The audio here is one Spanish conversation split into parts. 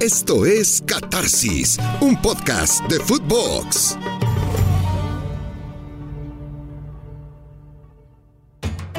Esto es Catarsis, un podcast de Footbox.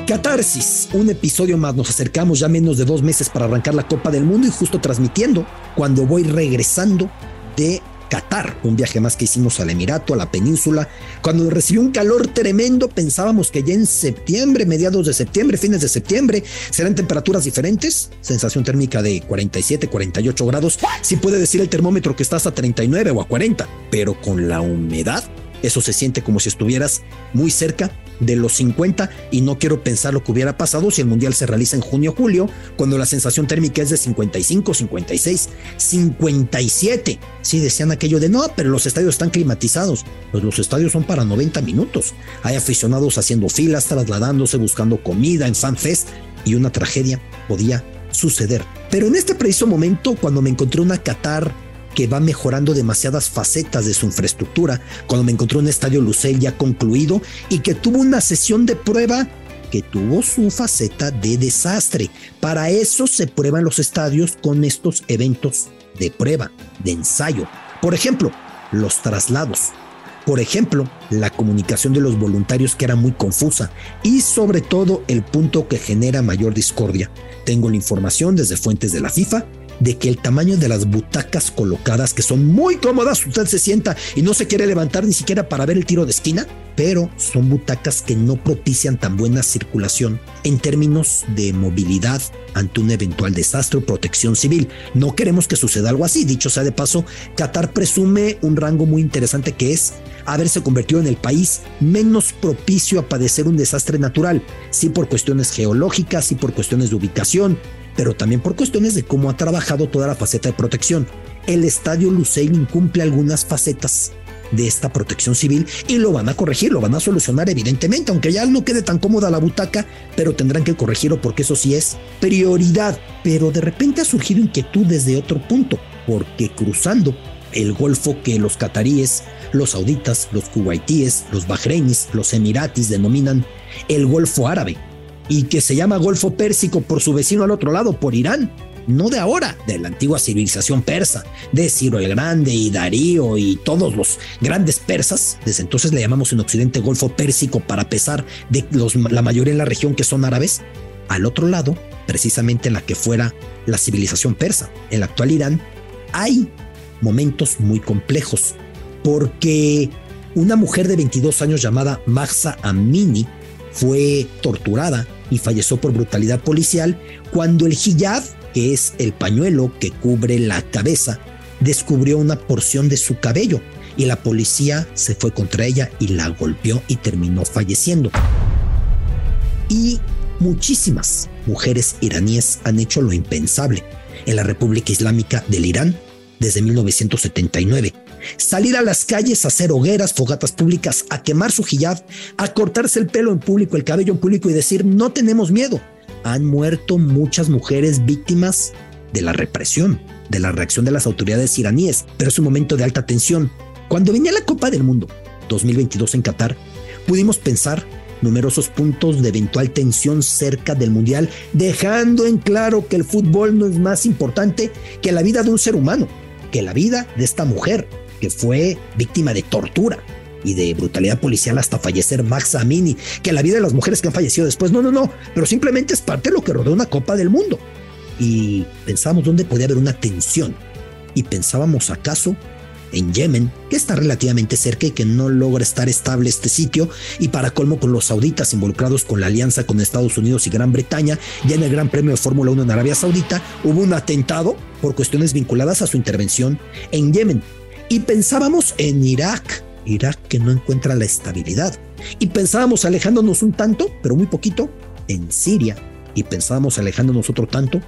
Catarsis, un episodio más. Nos acercamos ya menos de dos meses para arrancar la Copa del Mundo y justo transmitiendo cuando voy regresando de Qatar, un viaje más que hicimos al Emirato, a la península. Cuando recibió un calor tremendo, pensábamos que ya en septiembre, mediados de septiembre, fines de septiembre, serán temperaturas diferentes. Sensación térmica de 47, 48 grados. Sí puede decir el termómetro que estás a 39 o a 40, pero con la humedad, eso se siente como si estuvieras muy cerca de los 50 y no quiero pensar lo que hubiera pasado si el Mundial se realiza en junio o julio, cuando la sensación térmica es de 55, 56, 57. Sí, decían aquello de no, pero los estadios están climatizados. Pues los estadios son para 90 minutos. Hay aficionados haciendo filas, trasladándose, buscando comida en FanFest y una tragedia podía suceder. Pero en este preciso momento, cuando me encontré una Qatar que va mejorando demasiadas facetas de su infraestructura, cuando me encontré un estadio Lucel ya concluido y que tuvo una sesión de prueba que tuvo su faceta de desastre. Para eso se prueban los estadios con estos eventos de prueba, de ensayo. Por ejemplo, los traslados. Por ejemplo, la comunicación de los voluntarios que era muy confusa y sobre todo el punto que genera mayor discordia. Tengo la información desde fuentes de la FIFA de que el tamaño de las butacas colocadas, que son muy cómodas, usted se sienta y no se quiere levantar ni siquiera para ver el tiro de esquina, pero son butacas que no propician tan buena circulación en términos de movilidad ante un eventual desastre o protección civil. No queremos que suceda algo así. Dicho sea de paso, Qatar presume un rango muy interesante que es haberse convertido en el país menos propicio a padecer un desastre natural, sí por cuestiones geológicas, sí por cuestiones de ubicación, pero también por cuestiones de cómo ha trabajado toda la faceta de protección. El estadio Luceil incumple algunas facetas de esta protección civil y lo van a corregir, lo van a solucionar evidentemente, aunque ya no quede tan cómoda la butaca, pero tendrán que corregirlo porque eso sí es prioridad. Pero de repente ha surgido inquietud desde otro punto, porque cruzando el golfo que los cataríes, los sauditas, los kuwaitíes, los bahreinis, los emiratis denominan el Golfo Árabe, y que se llama Golfo Pérsico por su vecino al otro lado, por Irán. No de ahora, de la antigua civilización persa, de Ciro el Grande y Darío y todos los grandes persas. Desde entonces le llamamos en Occidente Golfo Pérsico para pesar de los, la mayoría en la región que son árabes. Al otro lado, precisamente en la que fuera la civilización persa, en la actual Irán, hay momentos muy complejos, porque una mujer de 22 años llamada Mahsa Amini fue torturada y falleció por brutalidad policial cuando el hijab, que es el pañuelo que cubre la cabeza, descubrió una porción de su cabello y la policía se fue contra ella y la golpeó y terminó falleciendo. Y muchísimas mujeres iraníes han hecho lo impensable en la República Islámica del Irán desde 1979 salir a las calles a hacer hogueras, fogatas públicas, a quemar su hijab, a cortarse el pelo en público, el cabello en público y decir no tenemos miedo. Han muerto muchas mujeres víctimas de la represión, de la reacción de las autoridades iraníes, pero es un momento de alta tensión. Cuando venía la Copa del Mundo 2022 en Qatar, pudimos pensar numerosos puntos de eventual tensión cerca del Mundial, dejando en claro que el fútbol no es más importante que la vida de un ser humano, que la vida de esta mujer, que fue víctima de tortura y de brutalidad policial hasta fallecer Max Amini, que la vida de las mujeres que han fallecido después, no, no, no, pero simplemente es parte de lo que rodea una Copa del Mundo. Y pensábamos dónde podía haber una tensión. Y pensábamos acaso en Yemen, que está relativamente cerca y que no logra estar estable este sitio, y para colmo con los sauditas involucrados con la alianza con Estados Unidos y Gran Bretaña, ya en el Gran Premio de Fórmula 1 en Arabia Saudita, hubo un atentado por cuestiones vinculadas a su intervención en Yemen. Y pensábamos en Irak, Irak que no encuentra la estabilidad. Y pensábamos alejándonos un tanto, pero muy poquito, en Siria. Y pensábamos alejándonos otro tanto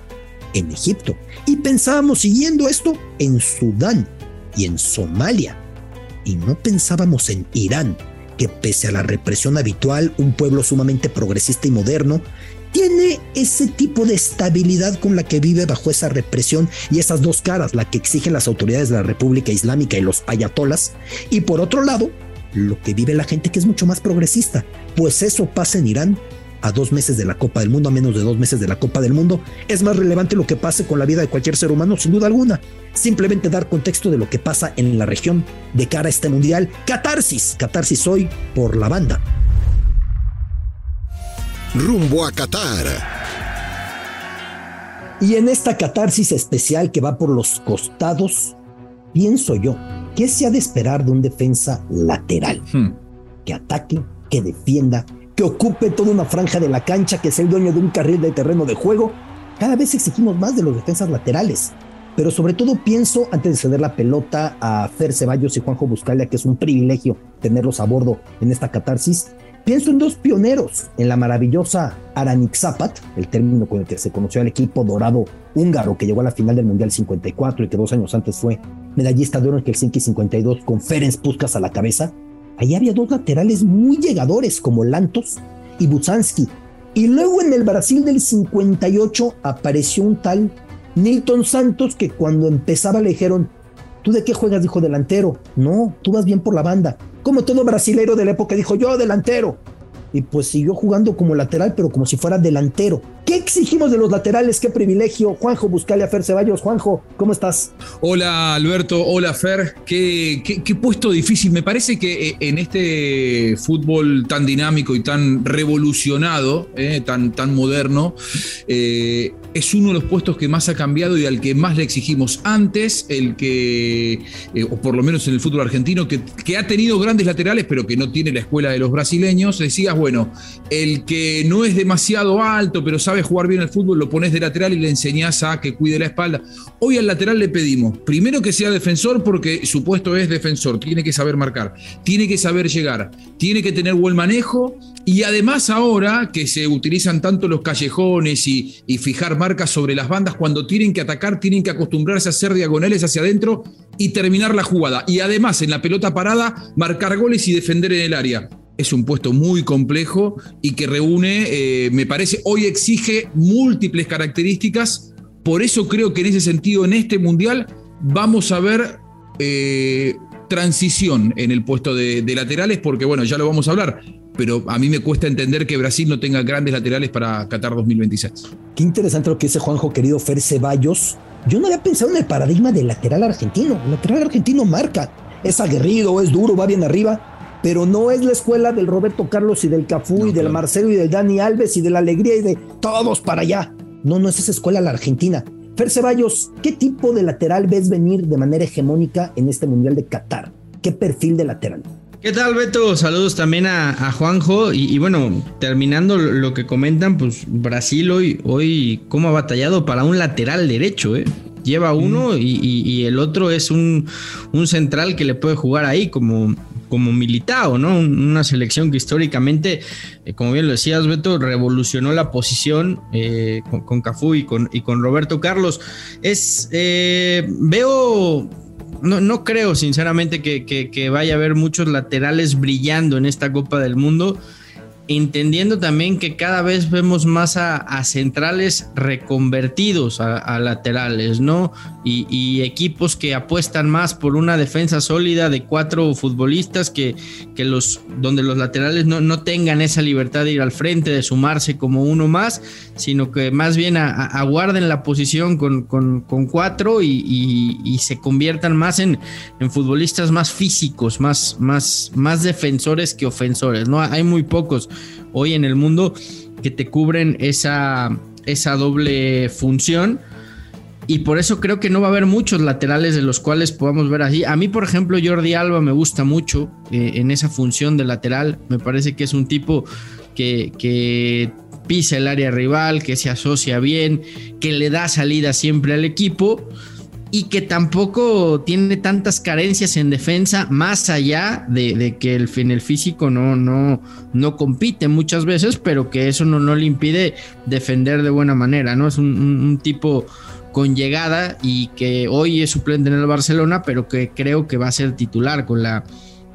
en Egipto. Y pensábamos siguiendo esto en Sudán y en Somalia. Y no pensábamos en Irán, que pese a la represión habitual, un pueblo sumamente progresista y moderno, tiene ese tipo de estabilidad con la que vive bajo esa represión y esas dos caras, la que exigen las autoridades de la República Islámica y los ayatolas, y por otro lado, lo que vive la gente que es mucho más progresista, pues eso pasa en Irán a dos meses de la Copa del Mundo, a menos de dos meses de la Copa del Mundo, es más relevante lo que pase con la vida de cualquier ser humano, sin duda alguna. Simplemente dar contexto de lo que pasa en la región de cara a este mundial. Catarsis, catarsis hoy por la banda. Rumbo a Qatar. Y en esta catarsis especial que va por los costados, pienso yo, ¿qué se ha de esperar de un defensa lateral? Hmm. Que ataque, que defienda, que ocupe toda una franja de la cancha, que sea el dueño de un carril de terreno de juego. Cada vez exigimos más de los defensas laterales. Pero sobre todo pienso, antes de ceder la pelota a Fer Ceballos y Juanjo Buscalia, que es un privilegio tenerlos a bordo en esta catarsis, pienso en dos pioneros, en la maravillosa Zapat, el término con el que se conoció al equipo dorado húngaro que llegó a la final del Mundial 54 y que dos años antes fue medallista de oro en Helsinki 52 con Ferenc Puskas a la cabeza, Ahí había dos laterales muy llegadores como Lantos y Buzanski. Y luego en el Brasil del 58 apareció un tal Nilton Santos que cuando empezaba le dijeron, ¿tú de qué juegas? Dijo delantero. No, tú vas bien por la banda. Como todo brasilero de la época dijo, yo delantero. Y pues siguió jugando como lateral, pero como si fuera delantero. ¿Qué exigimos de los laterales? ¿Qué privilegio? Juanjo, buscale a Fer Ceballos. Juanjo, ¿cómo estás? Hola Alberto, hola Fer. Qué, qué, puesto difícil. Me parece que eh, en este fútbol tan dinámico y tan revolucionado, eh, tan, tan moderno, eh, es uno de los puestos que más ha cambiado y al que más le exigimos. Antes, el que, o por lo menos en el fútbol argentino, que, que, ha tenido grandes laterales, pero que no tiene la escuela de los brasileños, decías, bueno, el que no es demasiado alto, pero sabe jugar bien al fútbol, lo pones de lateral y le enseñás a que cuide la espalda. Hoy al lateral le pedimos, primero que sea defensor, porque su puesto es defensor, tiene que saber marcar, tiene que saber llegar, tiene que tener buen manejo y además ahora que se utilizan tanto los callejones y, y fijar marcas sobre las bandas, cuando tienen que atacar, tienen que acostumbrarse a hacer diagonales hacia adentro y terminar la jugada. Y además en la pelota parada, marcar goles y defender en el área es un puesto muy complejo y que reúne, eh, me parece, hoy exige múltiples características. Por eso creo que en ese sentido, en este mundial, vamos a ver eh, transición en el puesto de, laterales, porque bueno, ya lo vamos a hablar. Pero a mí me cuesta entender que Brasil no tenga grandes laterales para Qatar 2026. Qué interesante lo que dice Juanjo, querido Fer Ceballos. Yo no había pensado en el paradigma del lateral argentino. El lateral argentino marca. Es aguerrido, es duro, va bien arriba pero no es la escuela del Roberto Carlos y del Cafú y del Marcelo y del Dani Alves y de la alegría y de todos para allá. No, no es esa escuela la Argentina. Fer Ceballos, ¿qué tipo de lateral ves venir de manera hegemónica en este Mundial de Qatar? ¿Qué perfil de lateral? ¿Qué tal, Beto? Saludos también a, Juanjo. Y, bueno, terminando lo que comentan, pues Brasil hoy, hoy cómo ha batallado para un lateral derecho, ¿eh? Lleva uno y, el otro es un, un, central que le puede jugar ahí, como, como Militao, ¿no? Una selección que históricamente, eh, como bien lo decías, Beto, revolucionó la posición eh, con, Cafú y con, Roberto Carlos. Es, eh, veo no, no, creo sinceramente que, vaya a haber muchos laterales brillando en esta Copa del Mundo entendiendo también que cada vez vemos más a, centrales reconvertidos a, laterales, ¿no? Y, equipos que apuestan más por una defensa sólida de cuatro futbolistas que, que los, donde los laterales no, tengan esa libertad de ir al frente, de sumarse como uno más, sino que más bien aguarden la posición con, cuatro y, se conviertan más en, en futbolistas más físicos, más, más, más defensores que ofensores, ¿no? Hay muy pocos hoy en el mundo que te cubren esa, esa doble función. Y por eso creo que no va a haber muchos laterales de los cuales podamos ver así. A mí, por ejemplo, Jordi Alba me gusta mucho eh, en esa función de lateral. Me parece que es un tipo que, que pisa el área rival, que se asocia bien, que le da salida siempre al equipo y que tampoco tiene tantas carencias en defensa, más allá de, que en el físico no, no, no compite muchas veces, pero que eso no, no le impide defender de buena manera, ¿no? Es un, tipo con llegada y que hoy es suplente en el Barcelona, pero que creo que va a ser titular con la,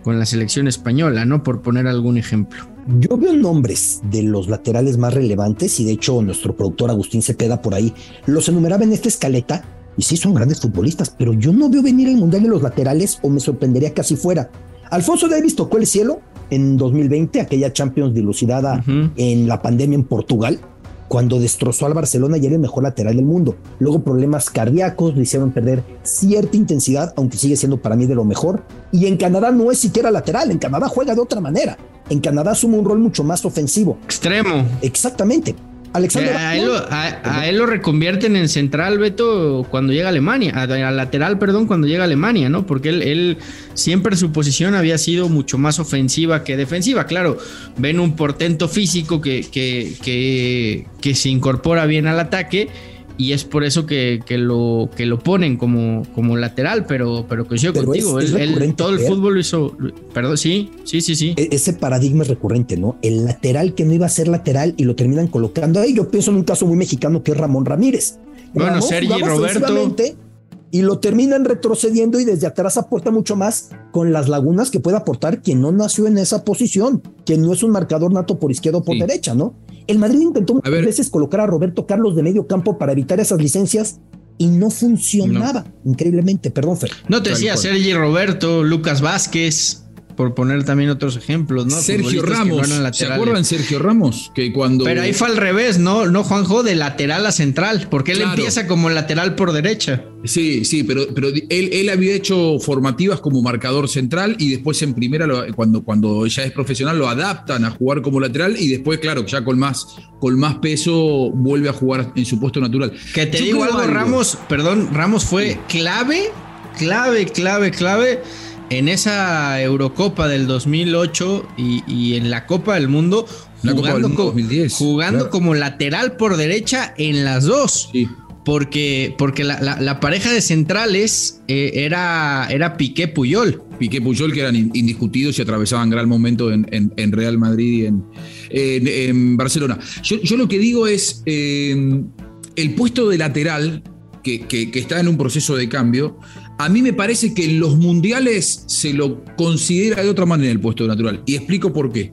con la selección española, ¿no? Por poner algún ejemplo. Yo veo nombres de los laterales más relevantes y de hecho nuestro productor Agustín Cepeda por ahí los enumeraba en esta escaleta y sí son grandes futbolistas, pero yo no veo venir el Mundial de los laterales o me sorprendería que así fuera. Alfonso Davis tocó el cielo en 2020, aquella Champions dilucidada en la pandemia en Portugal, cuando destrozó al Barcelona y era el mejor lateral del mundo. Luego problemas cardíacos le hicieron perder cierta intensidad, aunque sigue siendo para mí de lo mejor. Y en Canadá no es siquiera lateral, en Canadá juega de otra manera. En Canadá asume un rol mucho más ofensivo. Extremo. Exactamente. Alexander. A él, lo, reconvierten en central, Beto, cuando llega a Alemania, a, lateral, perdón, cuando llega a Alemania, ¿no? Porque él, él, siempre su posición había sido mucho más ofensiva que defensiva. Claro, ven un portento físico que, que, que, que se incorpora bien al ataque y es por eso que, lo, que lo ponen como, como lateral, pero, pero coincido contigo. todo el fútbol lo hizo. Perdón, sí, sí, sí, sí. E-, ese paradigma es recurrente, ¿no? El lateral que no iba a ser lateral y lo terminan colocando ahí. Yo pienso en un caso muy mexicano que es Ramón Ramírez. Bueno, Sergi Roberto. Y lo terminan retrocediendo y desde atrás aporta mucho más con las lagunas que puede aportar quien no nació en esa posición, quien no es un marcador nato por izquierda o por derecha, ¿no? El Madrid intentó muchas veces colocar a Roberto Carlos de medio campo para evitar esas licencias y no funcionaba increíblemente. Perdón, Fer. No te decía Sergi Roberto, Lucas Vázquez por poner también otros ejemplos, ¿no? Sergio Ramos. ¿Se acuerdan Sergio Ramos? Que cuando. Pero ahí fue al revés, ¿no? No, Juanjo, de lateral a central, porque él empieza como lateral por derecha. Sí, sí, pero, pero él, él, había hecho formativas como marcador central y después en primera, cuando, cuando ya es profesional, lo adaptan a jugar como lateral y después, claro, ya con más, con más peso vuelve a jugar en su puesto natural. Que te digo algo, Ramos, perdón, Ramos fue clave, clave, clave, clave en esa Eurocopa del 2008 y, en la Copa del Mundo, jugando, 2010, jugando como lateral por derecha en las dos. Porque, porque la, pareja de centrales eh, era, era Piqué Puyol. Piqué Puyol, que eran indiscutidos y atravesaban gran momento en, Real Madrid y en, Barcelona. Yo, lo que digo es, eh, el puesto de lateral, que, que está en un proceso de cambio, a mí me parece que en los mundiales se lo considera de otra manera el puesto natural. Y explico por qué.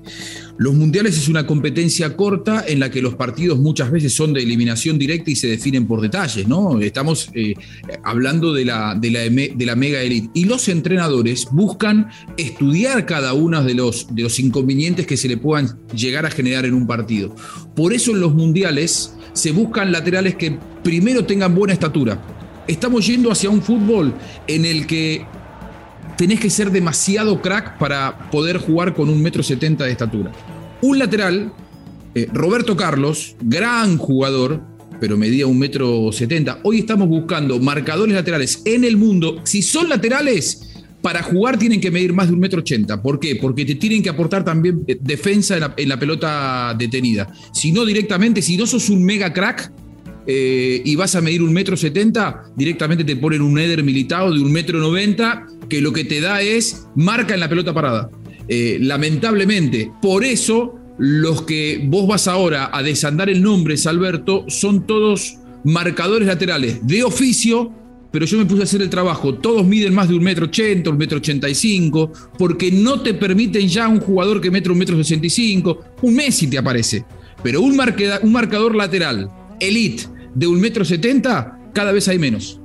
Los mundiales es una competencia corta en la que los partidos muchas veces son de eliminación directa y se definen por detalles, ¿no? Estamos eh, hablando de la, de, la, mega elite. Y los entrenadores buscan estudiar cada uno de los, de los inconvenientes que se le puedan llegar a generar en un partido. Por eso en los mundiales se buscan laterales que primero tengan buena estatura estamos yendo hacia un fútbol en el que tenés que ser demasiado crack para poder jugar con un metro setenta de estatura. Un lateral, eh, Roberto Carlos, gran jugador, pero medía un metro setenta. Hoy estamos buscando marcadores laterales en el mundo. Si son laterales, para jugar tienen que medir más de un metro ochenta. ¿Por qué? Porque te tienen que aportar también eh, defensa en la, en la pelota detenida. Si no directamente, si no sos un mega crack, eh, y vas a medir un metro setenta, directamente te ponen un header militado de un metro noventa, que lo que te da es marca en la pelota parada. Eh, lamentablemente, por eso los que vos vas ahora a desandar el nombre, Salberto, son todos marcadores laterales de oficio, pero yo me puse a hacer el trabajo. Todos miden más de un metro ochenta, un metro ochenta y cinco, porque no te permiten ya un jugador que mete un metro sesenta y cinco. Un Messi te aparece, pero un marcador lateral elite de un metro setenta, cada vez hay menos.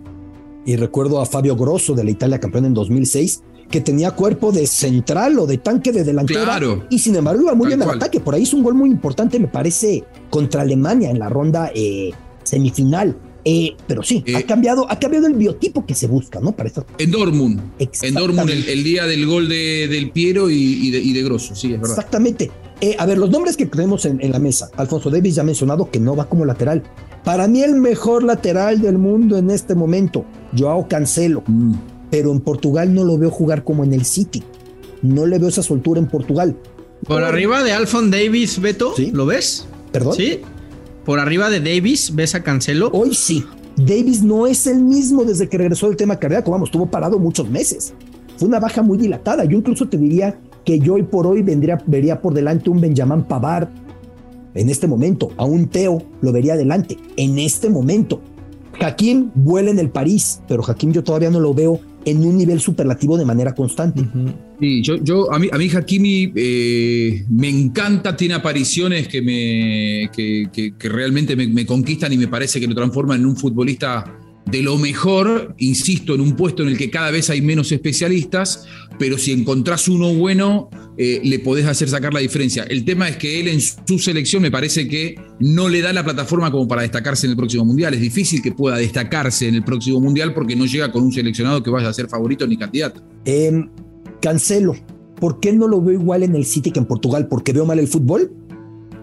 Y recuerdo a Fabio Grosso de la Italia campeón en 2006, que tenía cuerpo de central o de tanque de delantera. Claro. Y sin embargo iba muy bien al ataque. Por ahí es un gol muy importante, me parece, contra Alemania en la ronda eh, semifinal. Eh, pero sí, ha, eh, cambiado, ha cambiado el biotipo que se busca, ¿no? Para En Dortmund. En Dortmund, el, día del gol de, del Piero y, de, y, Grosso, sí, es verdad. Exactamente. Eh, a ver, los nombres que tenemos en, la mesa. Alfonso Davis ya ha mencionado que no va como lateral. Para mí, el mejor lateral del mundo en este momento, Joao Cancelo. Mm. Pero en Portugal no lo veo jugar como en el City. No le veo esa soltura en Portugal. Por arriba de Alphonse Davis, Beto, ¿Sí? ¿lo ves? ¿Perdón? Sí por arriba de Davis, ¿ves a Cancelo? Hoy sí. Davis no es el mismo desde que regresó del tema cardíaco. Vamos, estuvo parado muchos meses. Fue una baja muy dilatada. Yo incluso te diría que yo hoy por hoy vendría, vería por delante un Benjamin Pavard en este momento. A un Teo lo vería adelante en este momento. Hakim vuela en el París, pero Hakim yo todavía no lo veo en un nivel superlativo de manera constante. Sí, yo, yo a mí, a mí Hakimi eh, me encanta, tiene apariciones que me que, realmente me, conquistan y me parece que lo transforman en un futbolista de lo mejor, insisto, en un puesto en el que cada vez hay menos especialistas, pero si encontrás uno bueno, eh, le podés hacer sacar la diferencia. El tema es que él en su selección me parece que no le da la plataforma como para destacarse en el próximo mundial. Es difícil que pueda destacarse en el próximo mundial porque no llega con un seleccionado que vaya a ser favorito ni candidato. Em, cancelo. ¿Por qué no lo veo igual en el City que en Portugal? ¿Porque veo mal el fútbol?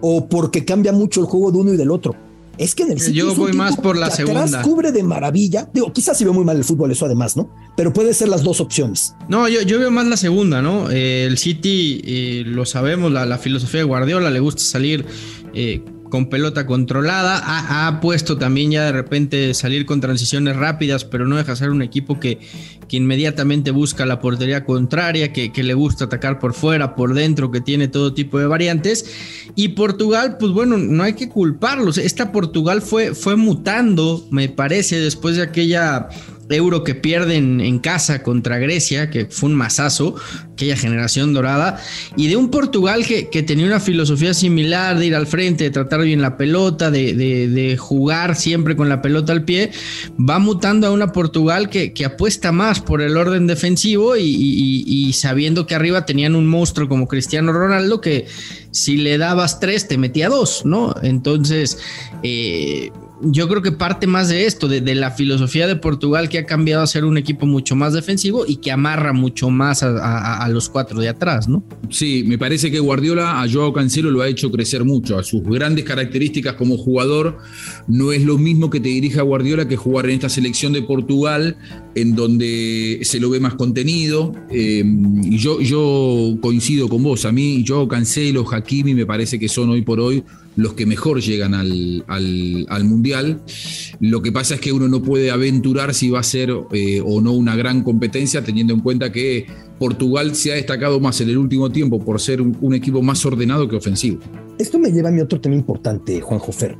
¿O porque cambia mucho el juego de uno y del otro? Es que en el City Yo voy más por la segunda. cubre de maravilla. Digo, quizás si veo muy mal el fútbol, eso además, ¿no? Pero puede ser las dos opciones. No, yo, yo veo más la segunda, ¿no? Eh, el City, eh, lo sabemos, la, filosofía de Guardiola, le gusta salir eh, con pelota controlada. Ha, puesto también ya de repente salir con transiciones rápidas, pero no deja ser un equipo que, que inmediatamente busca la portería contraria, que, que, le gusta atacar por fuera, por dentro, que tiene todo tipo de variantes. Y Portugal, pues bueno, no hay que culparlos. Esta Portugal fue, fue mutando, me parece, después de aquella euro que pierden en casa contra Grecia, que fue un masazo, aquella generación dorada, y de un Portugal que, tenía una filosofía similar de ir al frente, de tratar bien la pelota, de, jugar siempre con la pelota al pie, va mutando a una Portugal que, apuesta más por el orden defensivo y, sabiendo que arriba tenían un monstruo como Cristiano Ronaldo que si le dabas tres te metía dos, ¿no? Entonces, eh, yo creo que parte más de esto, de, la filosofía de Portugal que ha cambiado a ser un equipo mucho más defensivo y que amarra mucho más a, los cuatro de atrás, ¿no? Sí, me parece que Guardiola a Joao Cancelo lo ha hecho crecer mucho. A sus grandes características como jugador, no es lo mismo que te dirija Guardiola que jugar en esta selección de Portugal, en donde se lo ve más contenido. Eh, yo, yo coincido con vos. A mí, Joao Cancelo, Hakimi, me parece que son hoy por hoy los que mejor llegan al, al, Mundial. Lo que pasa es que uno no puede aventurar si va a ser eh, o no una gran competencia, teniendo en cuenta que Portugal se ha destacado más en el último tiempo por ser un, equipo más ordenado que ofensivo. Esto me lleva a mi otro tema importante, Juan Jofer.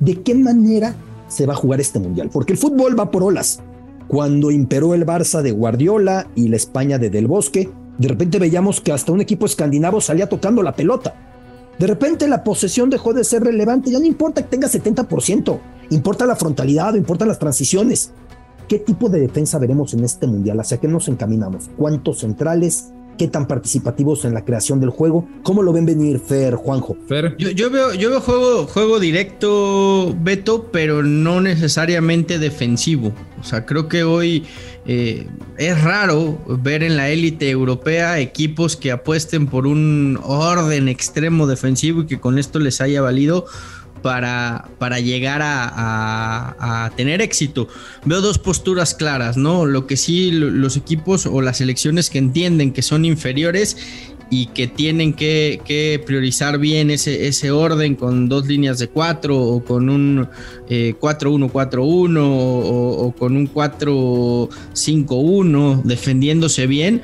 ¿De qué manera se va a jugar este Mundial? Porque el fútbol va por olas. Cuando imperó el Barça de Guardiola y la España de Del Bosque, de repente veíamos que hasta un equipo escandinavo salía tocando la pelota de repente la posesión dejó de ser relevante, ya no importa que tenga 70%, importa la frontalidad, importan las transiciones. ¿Qué tipo de defensa veremos en este mundial? ¿Hacia qué nos encaminamos? ¿Cuántos centrales? qué tan participativos en la creación del juego. ¿Cómo lo ven venir, Fer, Juanjo? Fer. Yo, veo, yo veo juego, juego directo, Beto, pero no necesariamente defensivo. O sea, creo que hoy eh, es raro ver en la élite europea equipos que apuesten por un orden extremo defensivo y que con esto les haya valido para, para llegar a, tener éxito. Veo dos posturas claras, ¿no? Lo que sí los equipos o las selecciones que entienden que son inferiores y que tienen que, priorizar bien ese, ese, orden con dos líneas de cuatro o con un 4-1-4-1 eh, o, o, con un 4-5-1 defendiéndose bien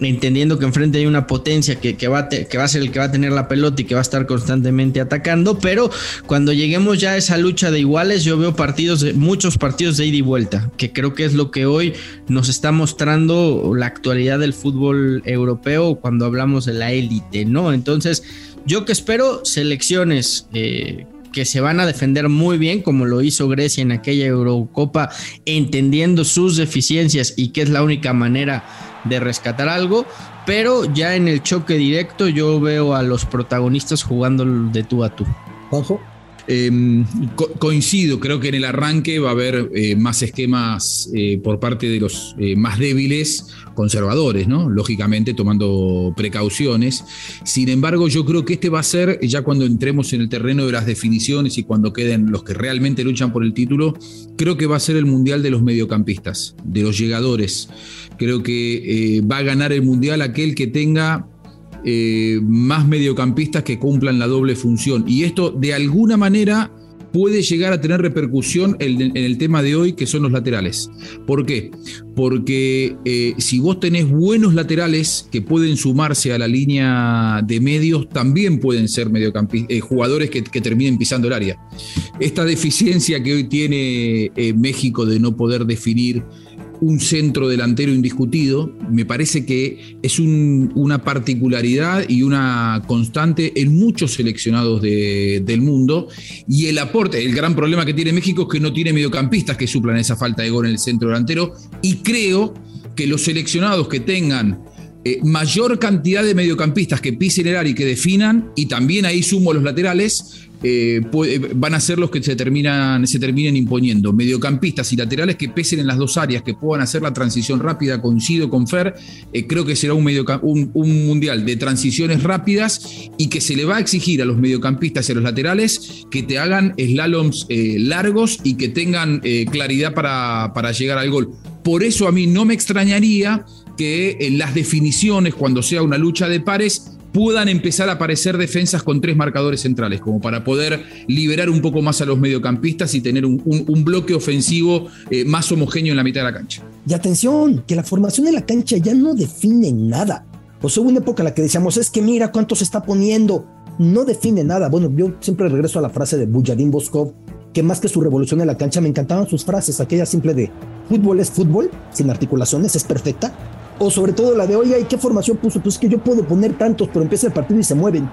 entendiendo que enfrente hay una potencia que, va a ser el que va a tener la pelota y que va a estar constantemente atacando, pero cuando lleguemos ya a esa lucha de iguales, yo veo partidos, de, muchos partidos de ida y vuelta, que creo que es lo que hoy nos está mostrando la actualidad del fútbol europeo cuando hablamos de la élite, ¿no? Entonces, yo que espero selecciones eh, que se van a defender muy bien, como lo hizo Grecia en aquella Eurocopa, entendiendo sus deficiencias y que es la única manera de rescatar algo, pero ya en el choque directo yo veo a los protagonistas jugando de tú a tú. Juanjo. Em, coincido, creo que en el arranque va a haber eh, más esquemas eh, por parte de los eh, más débiles, conservadores, ¿no? Lógicamente tomando precauciones. Sin embargo, yo creo que este va a ser, ya cuando entremos en el terreno de las definiciones y cuando queden los que realmente luchan por el título, creo que va a ser el mundial de los mediocampistas, de los llegadores. Creo que va a ganar el mundial aquel que tenga eh, más mediocampistas que cumplan la doble función. Y esto de alguna manera puede llegar a tener repercusión en, el tema de hoy, que son los laterales. ¿Por qué? Porque eh, si vos tenés buenos laterales que pueden sumarse a la línea de medios, también pueden ser eh, jugadores que, terminen pisando el área. Esta deficiencia que hoy tiene México de no poder definir un centro delantero indiscutido. Me parece que es una particularidad y una constante en muchos seleccionados del mundo. Y el aporte, el gran problema que tiene México es que no tiene mediocampistas que suplan esa falta de gol en el centro delantero. Y creo que los seleccionados que tengan eh, mayor cantidad de mediocampistas que pisen el área y que definan, y también ahí sumo los laterales, eh, van a ser los que se, terminan, se terminen imponiendo. Mediocampistas y laterales que pesen en las dos áreas, que puedan hacer la transición rápida, coincido con Fer, eh, creo que será un, un, mundial de transiciones rápidas y que se le va a exigir a los mediocampistas y a los laterales que te hagan slaloms largos y que tengan claridad para, para llegar al gol. Por eso a mí no me extrañaría que en las definiciones, cuando sea una lucha de pares, puedan empezar a aparecer defensas con tres marcadores centrales, como para poder liberar un poco más a los mediocampistas y tener un, bloque ofensivo eh, más homogéneo en la mitad de la cancha. Y atención, que la formación de la cancha ya no define nada. O sea, hubo una época en la que decíamos, es que mira cuánto se está poniendo. No define nada. Bueno, yo siempre regreso a la frase de Bujarin Boskov, que más que su revolución en la cancha, me encantaban sus frases, aquella simple de fútbol es fútbol, sin articulaciones, es perfecta o sobre todo la de, oye, ¿y qué formación puso? Pues que yo puedo poner tantos, pero empieza el partido y se mueven.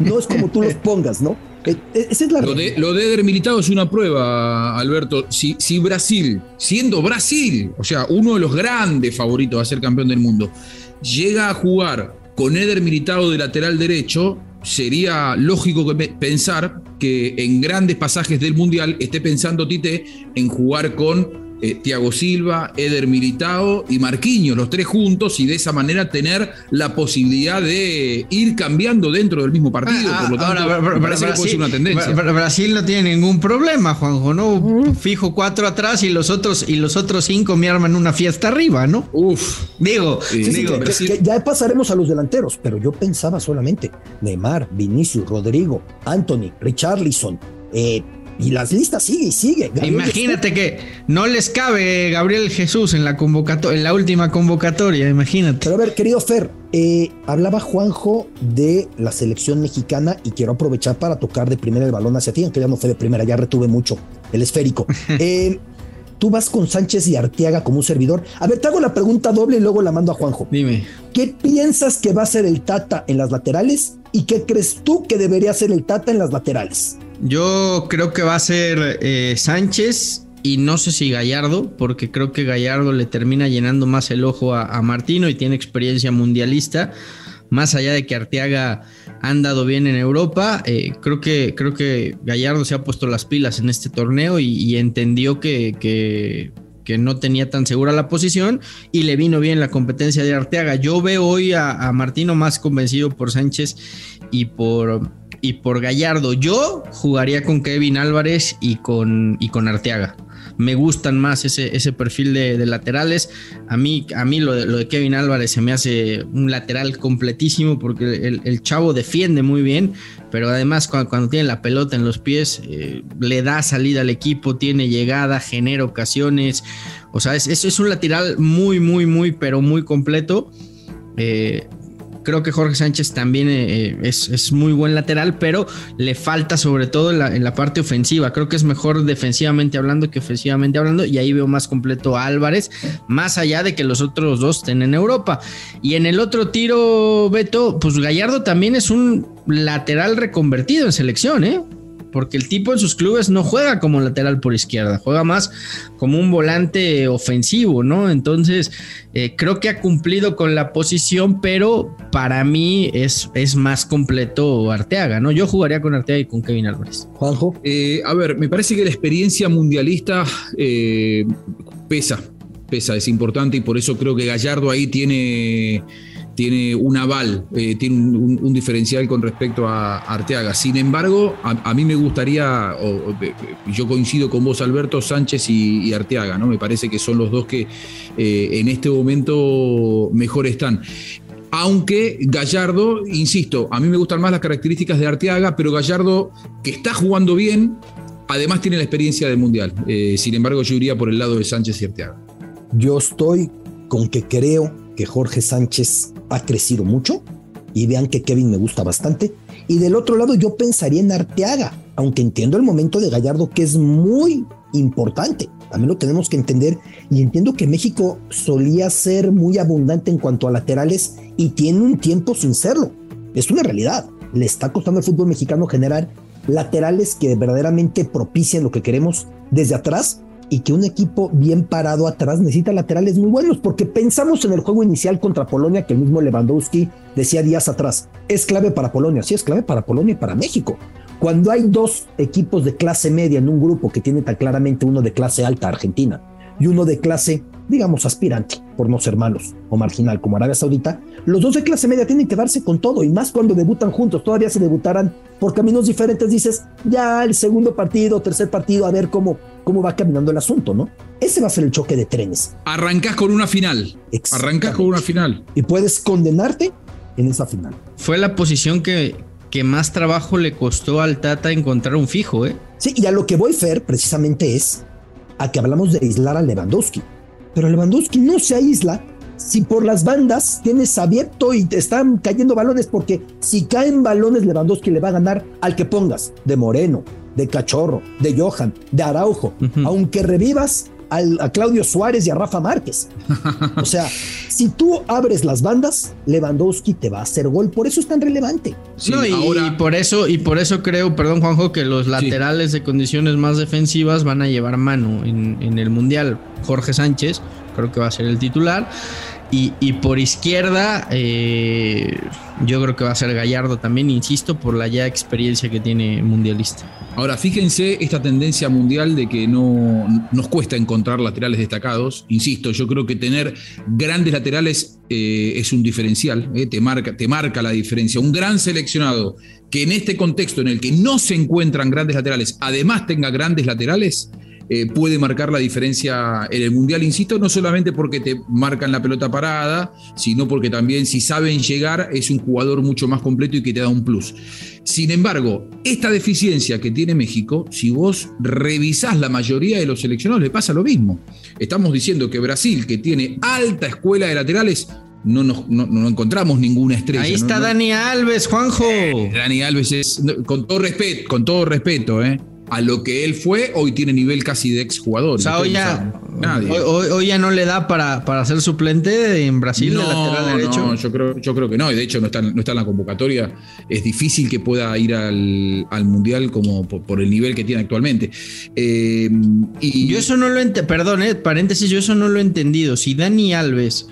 No es como tú los pongas, ¿no? Eh, eh, esa es la lo, de, lo de Eder Militado es una prueba, Alberto. Si, si Brasil, siendo Brasil, o sea, uno de los grandes favoritos a ser campeón del mundo, llega a jugar con Eder Militado de lateral derecho, sería lógico pensar que en grandes pasajes del Mundial esté pensando Tite en jugar con eh, Thiago Silva, Eder Militao y Marquinhos, los tres juntos, y de esa manera tener la posibilidad de ir cambiando dentro del mismo partido. Ah, por lo tanto, ahora, Brasil, una tendencia. Brasil no tiene ningún problema, Juanjo, ¿no? Fijo cuatro atrás y los otros, y los otros cinco me arman una fiesta arriba, ¿no? Uf. Digo, ya pasaremos a los delanteros, pero yo pensaba solamente Neymar, Vinicius, Rodrigo, Anthony, Richarlison, eh, y las listas sigue y sigue. imagínate que no les cabe Gabriel Jesús en la convocatoria, en la última convocatoria, imagínate. Pero a ver, querido Fer, eh, hablaba Juanjo de la selección mexicana y quiero aprovechar para tocar de primera el balón hacia ti, aunque ya no fue de primera, ya retuve mucho el esférico. Eh, tú vas con Sánchez y Arteaga como un servidor. A ver, te hago la pregunta doble y luego la mando a Juanjo. Dime. ¿Qué piensas que va a ser el Tata en las laterales y qué crees tú que debería ser el Tata en las laterales? Yo creo que va a ser eh, Sánchez y no sé si Gallardo, porque creo que Gallardo le termina llenando más el ojo a, Martino y tiene experiencia mundialista. Más allá de que Arteaga ha andado bien en Europa, eh, creo, que, creo que Gallardo se ha puesto las pilas en este torneo y, entendió que, que, no tenía tan segura la posición y le vino bien la competencia de Arteaga. Yo veo hoy a Martino más convencido por Sánchez y por y por Gallardo. Yo jugaría con Kevin Álvarez y con, y con Arteaga. Me gustan más ese, ese perfil de, laterales. A mí, a mí lo, de, Kevin Álvarez se me hace un lateral completísimo porque el, chavo defiende muy bien, pero además cuando, tiene la pelota en los pies eh, le da salida al equipo, tiene llegada, genera ocasiones. O sea, es, es, es un lateral muy, muy, muy, pero muy completo. Eh, Creo que Jorge Sánchez también eh, eh, es, muy buen lateral, pero le falta sobre todo en la, parte ofensiva. Creo que es mejor defensivamente hablando que ofensivamente hablando. Y ahí veo más completo a Álvarez, más allá de que los otros dos estén en Europa. Y en el otro tiro, Beto, pues Gallardo también es un lateral reconvertido en selección, ¿eh? Porque el tipo en sus clubes no juega como lateral por izquierda, juega más como un volante ofensivo, ¿no? Entonces, eh, creo que ha cumplido con la posición, pero para mí es, es más completo Arteaga, ¿no? Yo jugaría con Arteaga y con Kevin Álvarez. Juanjo. Eh, a ver, me parece que la experiencia mundialista eh, pesa, pesa, es importante y por eso creo que Gallardo ahí tiene tiene un aval, eh, tiene un, diferencial con respecto a Arteaga. Sin embargo, a, mí me gustaría, yo coincido con vos, Alberto, Sánchez y, Arteaga, ¿no? Me parece que son los dos que eh, en este momento mejor están. Aunque Gallardo, insisto, a mí me gustan más las características de Arteaga, pero Gallardo, que está jugando bien, además tiene la experiencia del Mundial. Eh, sin embargo, yo iría por el lado de Sánchez y Arteaga. Yo estoy con que creo que Jorge Sánchez ha crecido mucho y vean que Kevin me gusta bastante. Y del otro lado yo pensaría en Arteaga, aunque entiendo el momento de Gallardo que es muy importante. También lo tenemos que entender y entiendo que México solía ser muy abundante en cuanto a laterales y tiene un tiempo sin serlo. Es una realidad. Le está costando al fútbol mexicano generar laterales que verdaderamente propicien lo que queremos desde atrás y que un equipo bien parado atrás necesita laterales muy buenos, porque pensamos en el juego inicial contra Polonia, que el mismo Lewandowski decía días atrás, es clave para Polonia, sí es clave para Polonia y para México. Cuando hay dos equipos de clase media en un grupo que tiene tan claramente uno de clase alta, Argentina, y uno de clase, digamos, aspirante, por no ser malos o marginal como Arabia Saudita, los dos de clase media tienen que darse con todo y más cuando debutan juntos, todavía se debutarán por caminos diferentes, dices, ya el segundo partido, tercer partido, a ver cómo, cómo va caminando el asunto, ¿no? Ese va a ser el choque de trenes. Arrancás con una final. Arrancás con una final. Y puedes condenarte en esa final. Fue la posición que, que más trabajo le costó al Tata encontrar un fijo, ¿eh? Sí, y a lo que voy, Fer, precisamente es a que hablamos de aislar a Lewandowski. Pero Lewandowski no se aísla si por las bandas tienes abierto y te están cayendo balones, porque si caen balones, Lewandowski le va a ganar al que pongas, de Moreno, de Cachorro, de Johan, de Araujo, aunque revivas a Claudio Suárez y a Rafa Márquez. O sea, si tú abres las bandas, Lewandowski te va a hacer gol. Por eso es tan relevante. no, y, por eso, y por eso creo, perdón, Juanjo, que los laterales de condiciones más defensivas van a llevar mano en, en el Mundial. Jorge Sánchez, creo que va a ser el titular. Y, por izquierda, eh, yo creo que va a ser Gallardo también, insisto, por la ya experiencia que tiene mundialista. Ahora, fíjense esta tendencia mundial de que no nos cuesta encontrar laterales destacados. Insisto, yo creo que tener grandes laterales eh, es un diferencial, eh, te, marca, te marca la diferencia. Un gran seleccionado que en este contexto en el que no se encuentran grandes laterales, además tenga grandes laterales, eh, puede marcar la diferencia en el Mundial, insisto, no solamente porque te marcan la pelota parada, sino porque también si saben llegar es un jugador mucho más completo y que te da un plus. Sin embargo, esta deficiencia que tiene México, si vos revisás la mayoría de los seleccionados, le pasa lo mismo. Estamos diciendo que Brasil, que tiene alta escuela de laterales, no, no, encontramos ninguna estrella. Ahí está Dani Alves, Juanjo. Dani Alves es, con todo respeto, con todo respeto, ¿eh? A lo que él fue, hoy tiene nivel casi de exjugador. O sea, hoy ya, hoy, ya no le da para, para ser suplente en Brasil no, de lateral derecho. No, yo creo, yo creo que no, y de hecho no está, no está en la convocatoria. Es difícil que pueda ir al, Mundial como por, el nivel que tiene actualmente. Eh, y yo eso no lo entiendo, perdón, eh, paréntesis, yo eso no lo he entendido. Si Dani Alves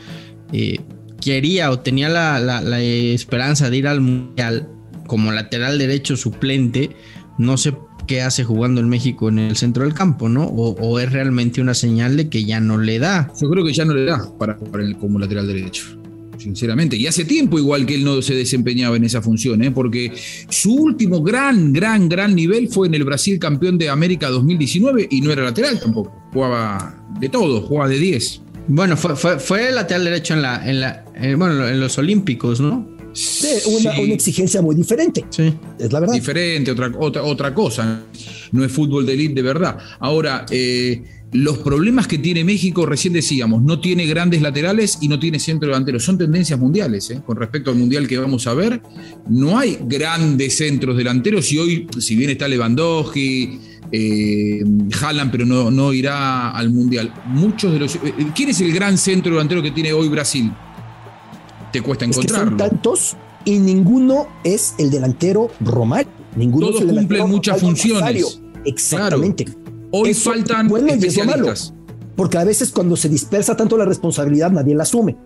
eh, quería o tenía la, la esperanza de ir al Mundial como lateral derecho suplente, no sé qué hace jugando en México en el centro del campo, ¿no? O, es realmente una señal de que ya no le da. Yo creo que ya no le da para jugar como lateral derecho. Sinceramente, y hace tiempo igual que él no se desempeñaba en esa función, ¿eh? porque su último gran, gran, gran nivel fue en el Brasil campeón de América 2019 y no era lateral tampoco, jugaba de todo, jugaba de 10. Bueno, fue, fue, fue lateral derecho en la, en la bueno, en los Olímpicos, ¿no? Sí, una, exigencia muy diferente. Sí. Es la verdad. Diferente, otra, otra, otra cosa. No es fútbol de elite de verdad. Ahora, eh, los problemas que tiene México, recién decíamos, no tiene grandes laterales y no tiene centro delantero. Son tendencias mundiales. ¿eh? Con respecto al mundial que vamos a ver, no hay grandes centros delanteros y hoy, si bien está Lewandowski, eh, pero no, no irá al mundial. Muchos de los. Eh, ¿Quién es el gran centro delantero que tiene hoy Brasil? Te cuesta encontrarlo. son tantos y ninguno es el delantero Romario. Ninguno Todos cumplen muchas funciones. Exactamente. Hoy faltan especialistas. porque a veces cuando se dispersa tanto la responsabilidad nadie la asume.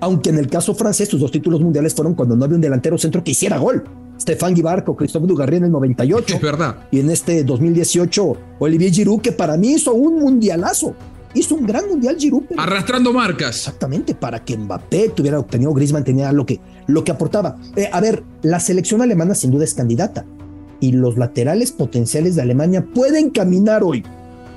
Aunque en el caso francés sus dos títulos mundiales fueron cuando no había un delantero centro que hiciera gol. Stefan Guibarco, Christophe Dugarry en el 98. Es verdad. Y en este 2018, Olivier Giroud, que para mí hizo un mundialazo hizo un gran mundial Giroud. Arrastrando marcas. Exactamente, para que Mbappé tuviera obtenido, Griezmann tenía lo que, lo que aportaba. Eh, a ver, la selección alemana sin duda es candidata y los laterales potenciales de Alemania pueden caminar hoy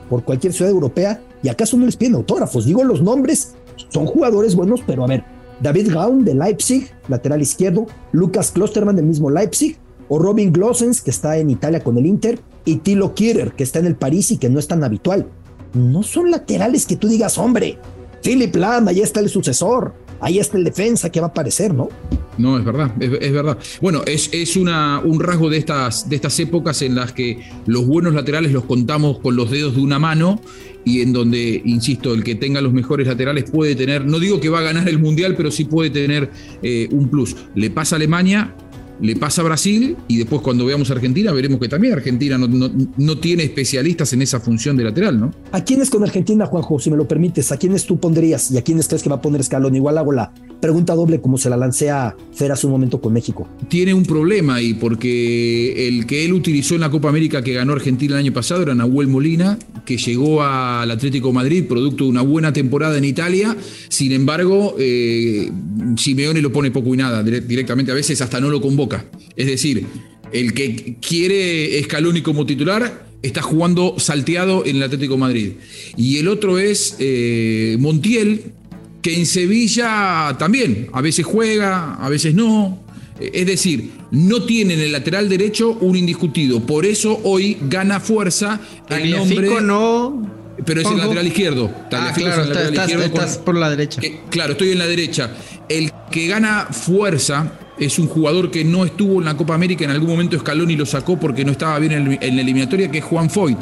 por cualquier ciudad europea y acaso no les piden autógrafos. Digo los nombres, son jugadores buenos, pero a ver, David Gaun de Leipzig, lateral izquierdo, Lucas Klosterman del mismo Leipzig, o Robin Glossens, que está en Italia con el Inter, y Tilo Kierer, que está en el París y que no es tan habitual no son laterales que tú digas, hombre, Philip Lam, ahí está el sucesor, ahí está el defensa que va a aparecer, ¿no? No, es verdad, es, verdad. Bueno, es, es un rasgo de estas, de estas épocas en las que los buenos laterales los contamos con los dedos de una mano y en donde, insisto, el que tenga los mejores laterales puede tener, no digo que va a ganar el Mundial, pero sí puede tener eh, un plus. Le pasa a Alemania, le pasa a Brasil y después cuando veamos a Argentina veremos que también Argentina no, tiene especialistas en esa función de lateral, ¿no? ¿A quiénes con Argentina, Juanjo, si me lo permites? ¿A quiénes tú pondrías y a quiénes crees que va a poner Escalón? Igual hago la pregunta doble como se la lancé a Fer hace un momento con México. Tiene un problema ahí porque el que él utilizó en la Copa América que ganó Argentina el año pasado era Nahuel Molina, que llegó al Atlético Madrid producto de una buena temporada en Italia. Sin embargo, eh, Simeone lo pone poco y nada directamente, a veces hasta no lo convoca es decir, el que quiere Scaloni como titular está jugando salteado en el Atlético Madrid. Y el otro es eh, Montiel, que en Sevilla también, a veces juega, a veces no. Es decir, no tiene en el lateral derecho un indiscutido. Por eso hoy gana fuerza el nombre. no. Pero es el lateral izquierdo. Ah, claro, estás, por la derecha. claro, estoy en la derecha. El que gana fuerza es un jugador que no estuvo en la Copa América, en algún momento Scaloni lo sacó porque no estaba bien en la eliminatoria, que es Juan Foyt,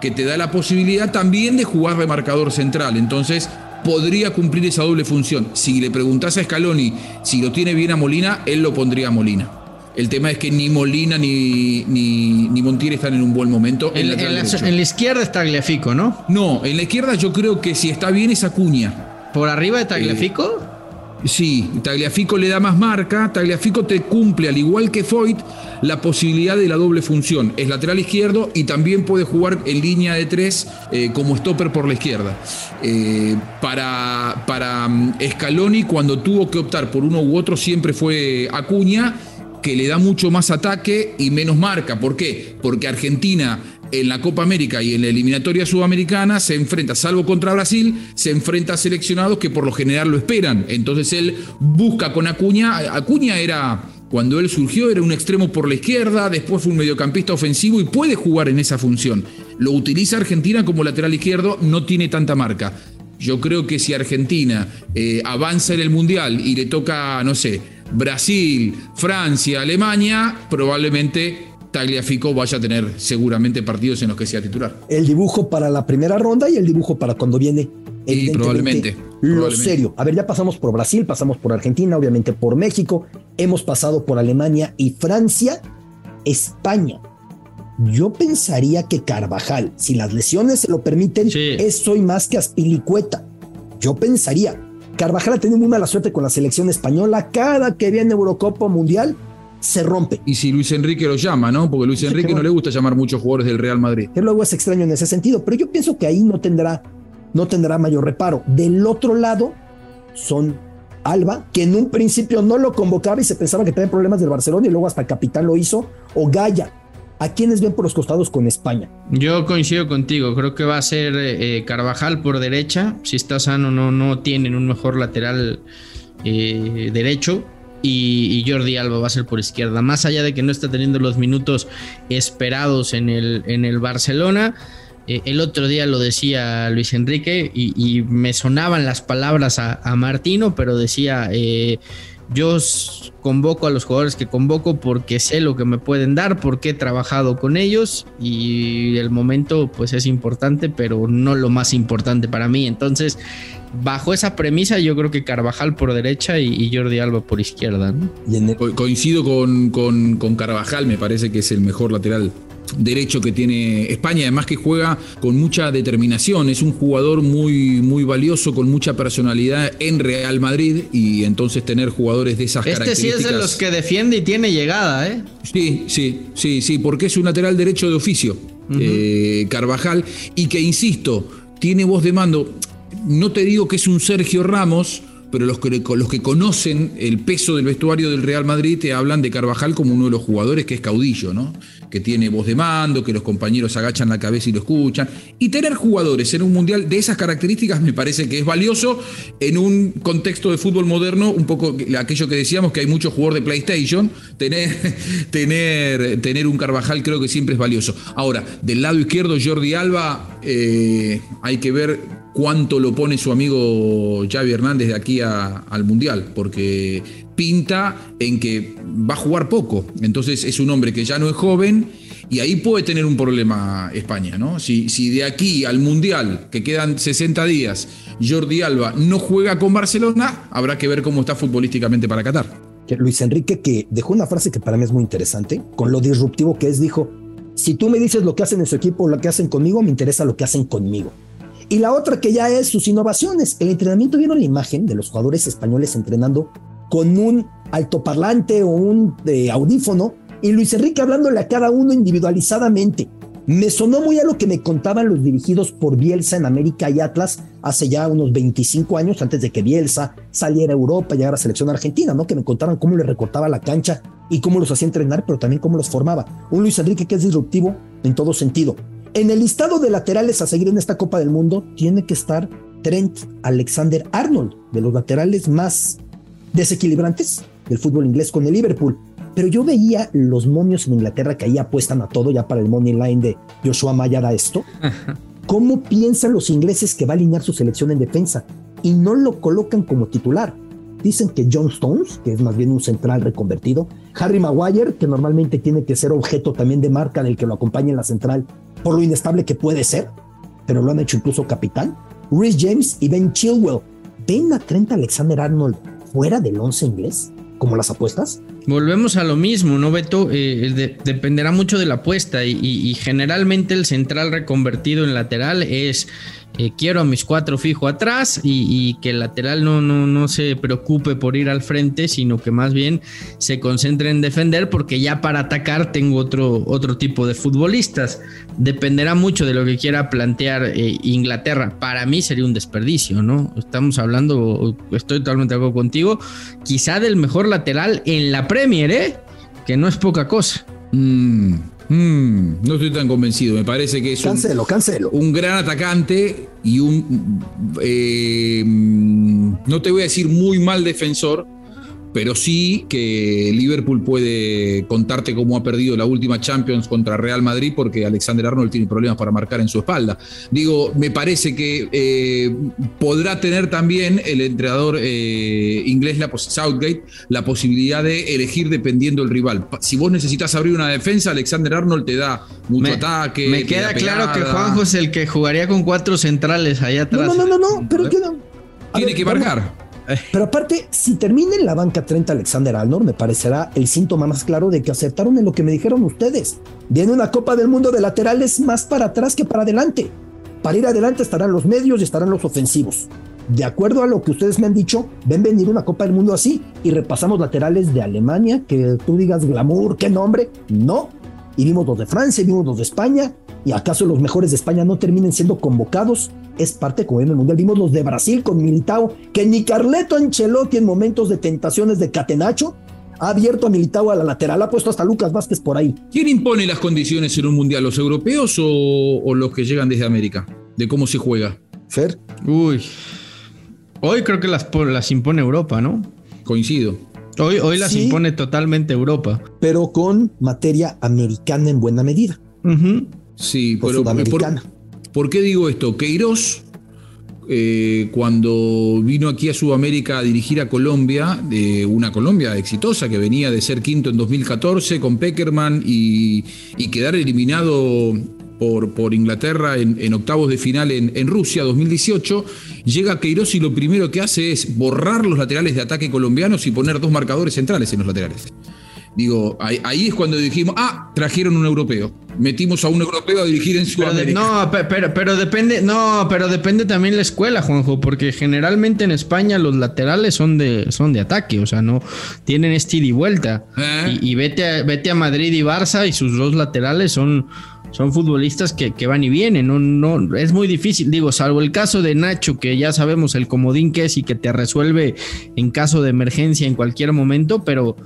que te da la posibilidad también de jugar de marcador central. Entonces, podría cumplir esa doble función. Si le preguntas a Scaloni si lo tiene bien a Molina, él lo pondría a Molina. El tema es que ni Molina ni, ni, Montiel están en un buen momento. En, la, izquierda está Tagliafico, ¿no? No, en la izquierda yo creo que si está bien es Acuña. ¿Por arriba de Tagliafico? Eh, Sí, Tagliafico le da más marca. Tagliafico te cumple, al igual que Foyt, la posibilidad de la doble función. Es lateral izquierdo y también puede jugar en línea de tres eh, como stopper por la izquierda. Eh, para, para mm, Scaloni, cuando tuvo que optar por uno u otro, siempre fue Acuña que le da mucho más ataque y menos marca. ¿Por qué? Porque Argentina en la Copa América y en la eliminatoria sudamericana se enfrenta, salvo contra Brasil, se enfrenta a seleccionados que por lo general lo esperan. Entonces él busca con Acuña. Acuña era, cuando él surgió, era un extremo por la izquierda, después fue un mediocampista ofensivo y puede jugar en esa función. Lo utiliza Argentina como lateral izquierdo, no tiene tanta marca. Yo creo que si Argentina eh, avanza en el Mundial y le toca, no sé, Brasil, Francia, Alemania, probablemente Tagliafico vaya a tener seguramente partidos en los que sea titular. El dibujo para la primera ronda y el dibujo para cuando viene. Y probablemente. Lo serio. A ver, ya pasamos por Brasil, pasamos por Argentina, obviamente por México, hemos pasado por Alemania y Francia, España. Yo pensaría que Carvajal, si las lesiones se lo permiten, es hoy más que Aspilicueta. Yo pensaría. Carvajal ha tenido muy mala suerte con la selección española. Cada que viene Eurocopa Mundial, se rompe. Y si Luis Enrique lo llama, ¿no? Porque Luis Enrique no le gusta llamar muchos jugadores del Real Madrid. Que luego es extraño en ese sentido, pero yo pienso que ahí no tendrá, no tendrá mayor reparo. Del otro lado son Alba, que en un principio no lo convocaba y se pensaba que tenía problemas del Barcelona y luego hasta el capitán lo hizo, o Gaya. ¿A quiénes ven por los costados con España? Yo coincido contigo, creo que va a ser eh, Carvajal por derecha, si está sano no, no tienen un mejor lateral eh, derecho, y, Jordi Alba va a ser por izquierda. Más allá de que no está teniendo los minutos esperados en el, en el Barcelona. Eh, el otro día lo decía Luis Enrique y, me sonaban las palabras a, Martino, pero decía, eh, yo convoco a los jugadores que convoco porque sé lo que me pueden dar, porque he trabajado con ellos y el momento pues es importante, pero no lo más importante para mí. Entonces bajo esa premisa, yo creo que Carvajal por derecha y, Jordi Alba por izquierda. Coincido con, con, Carvajal, me parece que es el mejor lateral derecho que tiene España, además que juega con mucha determinación, es un jugador muy, muy valioso, con mucha personalidad en Real Madrid y entonces tener jugadores de esas características. Este sí es de los que defiende y tiene llegada, ¿eh? Sí, sí, sí, sí, porque es un lateral derecho de oficio, eh, Carvajal, y que, insisto, tiene voz de mando no te digo que es un Sergio Ramos, pero los que, los que conocen el peso del vestuario del Real Madrid te hablan de Carvajal como uno de los jugadores que es caudillo, ¿no? que tiene voz de mando, que los compañeros agachan la cabeza y lo escuchan. Y tener jugadores en un mundial de esas características me parece que es valioso en un contexto de fútbol moderno, un poco aquello que decíamos que hay muchos jugadores de PlayStation, tener, tener, tener un Carvajal creo que siempre es valioso. Ahora, del lado izquierdo Jordi Alba, eh, hay que ver cuánto lo pone su amigo Xavi Hernández de aquí al Mundial, porque pinta en que va a jugar poco. Entonces es un hombre que ya no es joven Y ahí puede tener un problema España, ¿no? Si, si de aquí al Mundial, que quedan 60 días, Jordi Alba no juega con Barcelona, habrá que ver cómo está futbolísticamente para Qatar. Luis Enrique, que dejó una frase que para mí es muy interesante, con lo disruptivo que es, dijo, si tú me dices lo que hacen en su equipo o lo que hacen conmigo, me interesa lo que hacen conmigo. Y la otra que ya es sus innovaciones. El entrenamiento, vieron la imagen de los jugadores españoles entrenando con un altoparlante o un eh, audífono y Luis Enrique hablándole a cada uno individualizadamente. Me sonó muy a lo que me contaban los dirigidos por Bielsa en América y Atlas hace ya unos 25 años, antes de que Bielsa saliera a Europa y llegara a selección argentina, ¿no? Que me contaban cómo le recortaba la cancha y cómo los hacía entrenar, pero también cómo los formaba. Un Luis Enrique que es disruptivo en todo sentido. En el listado de laterales a seguir en esta Copa del Mundo tiene que estar Trent Alexander Arnold, de los laterales más desequilibrantes del fútbol inglés con el Liverpool. Pero yo veía los momios en Inglaterra que ahí apuestan a todo ya para el money line de Joshua Maya da esto. ¿Cómo piensan los ingleses que va a alinear su selección en defensa? Y no lo colocan como titular. Dicen que John Stones, que es más bien un central reconvertido, Harry Maguire, que normalmente tiene que ser objeto también de marca del que lo acompaña en la central, por lo inestable que puede ser, pero lo han hecho incluso capitán, Rhys James y Ben Chilwell. ¿Ven a Trent Alexander Arnold fuera del once inglés? como las apuestas? Volvemos a lo mismo, ¿no, Beto? Eh, dependerá mucho de la apuesta y, generalmente el central reconvertido en lateral es eh, quiero a mis cuatro fijo atrás y, que el lateral no, no, no se preocupe por ir al frente, sino que más bien se concentre en defender porque ya para atacar tengo otro, otro tipo de futbolistas. Dependerá mucho de lo que quiera plantear eh, Inglaterra. Para mí sería un desperdicio, ¿no? Estamos hablando, estoy totalmente de acuerdo contigo, quizá del mejor lateral en la Premier, ¿eh? Que no es poca cosa. Mm. Mm, no estoy tan convencido. Me parece que es cancelo, un, cancelo. un gran atacante y un, eh, no te voy a decir muy mal defensor, pero sí que Liverpool puede contarte cómo ha perdido la última Champions contra Real Madrid porque Alexander Arnold tiene problemas para marcar en su espalda. Digo, me parece que eh, podrá tener también el entrenador eh, inglés, la, Southgate, la posibilidad de elegir dependiendo del rival. Si vos necesitas abrir una defensa, Alexander Arnold te da mucho ataque. Me queda claro que Juanjo es el que jugaría con cuatro centrales allá atrás. No, no, no, no, pero que no. Tiene que marcar. Pero aparte, si termina en la banca 30 Alexander Arnold, me parecerá el síntoma más claro de que acertaron en lo que me dijeron ustedes. Viene una Copa del Mundo de laterales más para atrás que para adelante. Para ir adelante estarán los medios y estarán los ofensivos. De acuerdo a lo que ustedes me han dicho, ven venir una Copa del Mundo así y repasamos laterales de Alemania, que tú digas glamour, qué nombre. No. Y vimos los de Francia, y vimos los de España, y acaso los mejores de España no terminen siendo convocados es parte como en el Mundial. Vimos los de Brasil con Militao, que ni Carleto Ancelotti en momentos de tentaciones de catenacho ha abierto a Militao a la lateral, ha puesto hasta Lucas Vázquez por ahí. ¿Quién impone las condiciones en un Mundial, los europeos o, los que llegan desde América? De cómo se juega. Fer. Uy. Hoy creo que las, las impone Europa, ¿no? Coincido. Hoy, hoy las impone totalmente Europa. Pero con materia americana en buena medida. Sí, pero, sudamericana. ¿Por qué digo esto? Queiroz, eh, cuando vino aquí a Sudamérica a dirigir a Colombia, de una Colombia exitosa que venía de ser quinto en 2014 con Peckerman y, quedar eliminado por, por, Inglaterra en, octavos de final en, en, Rusia 2018, llega Queiroz y lo primero que hace es borrar los laterales de ataque colombianos y poner dos marcadores centrales en los laterales. Digo, ahí, es cuando dijimos, ah, trajeron un europeo. Metimos a un europeo a dirigir en Sudamérica. no, pero, pero depende, no, pero depende también la escuela, Juanjo, porque generalmente en España los laterales son de, son de ataque, o sea, no tienen este y vuelta. ¿Eh? Y, vete, a, vete a Madrid y Barça y sus dos laterales son, son futbolistas que, que, van y vienen. No, no, es muy difícil, digo, salvo el caso de Nacho, que ya sabemos el comodín que es y que te resuelve en caso de emergencia en cualquier momento, pero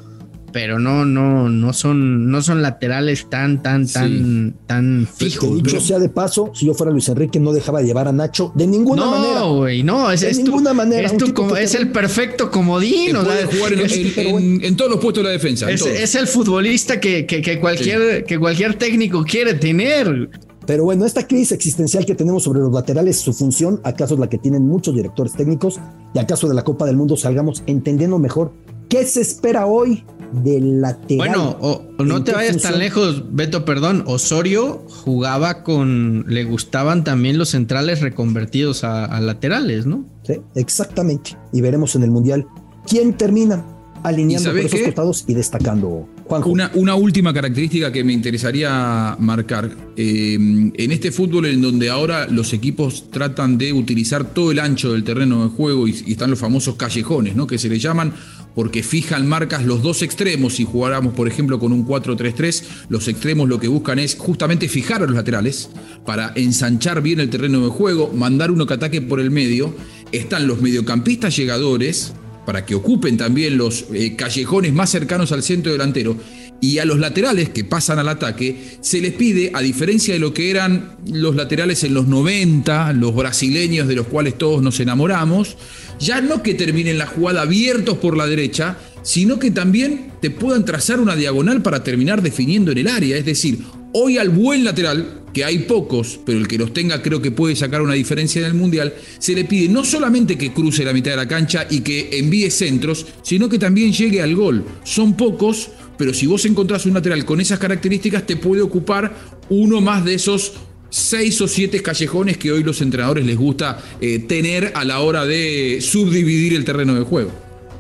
pero no, no, no son, no son laterales tan, tan, tan, tan fijos. dicho sea de paso, si yo fuera Luis Enrique, no dejaba llevar a Nacho de ninguna manera. No, güey, no, es, de ninguna manera. Es, el perfecto comodín. en, todos los puestos de la defensa. Es, el futbolista que, que, cualquier, que cualquier técnico quiere tener. Pero bueno, esta crisis existencial que tenemos sobre los laterales, su función, acaso es la que tienen muchos directores técnicos, y acaso de la Copa del Mundo salgamos entendiendo mejor qué se espera hoy del lateral. Bueno, o, no te vayas tan lejos, Beto, perdón. Osorio jugaba con. Le gustaban también los centrales reconvertidos a, laterales, ¿no? Sí, exactamente. Y veremos en el Mundial quién termina alineando por esos costados y destacando. Una, una, última característica que me interesaría marcar. Eh, en este fútbol en donde ahora los equipos tratan de utilizar todo el ancho del terreno de juego y, y están los famosos callejones, ¿no? Que se le llaman porque fijan marcas los dos extremos. Si jugáramos, por ejemplo, con un 4-3-3, los extremos lo que buscan es justamente fijar a los laterales para ensanchar bien el terreno de juego, mandar uno que ataque por el medio. Están los mediocampistas llegadores para que ocupen también los eh, callejones más cercanos al centro delantero. Y a los laterales que pasan al ataque, se les pide, a diferencia de lo que eran los laterales en los 90, los brasileños de los cuales todos nos enamoramos, ya no que terminen la jugada abiertos por la derecha, sino que también te puedan trazar una diagonal para terminar definiendo en el área. Es decir, hoy al buen lateral, que hay pocos, pero el que los tenga creo que puede sacar una diferencia en el Mundial, se le pide no solamente que cruce la mitad de la cancha y que envíe centros, sino que también llegue al gol. Son pocos, pero si vos encontrás un lateral con esas características, te puede ocupar uno más de esos seis o siete callejones que hoy los entrenadores les gusta eh, tener a la hora de subdividir el terreno de juego.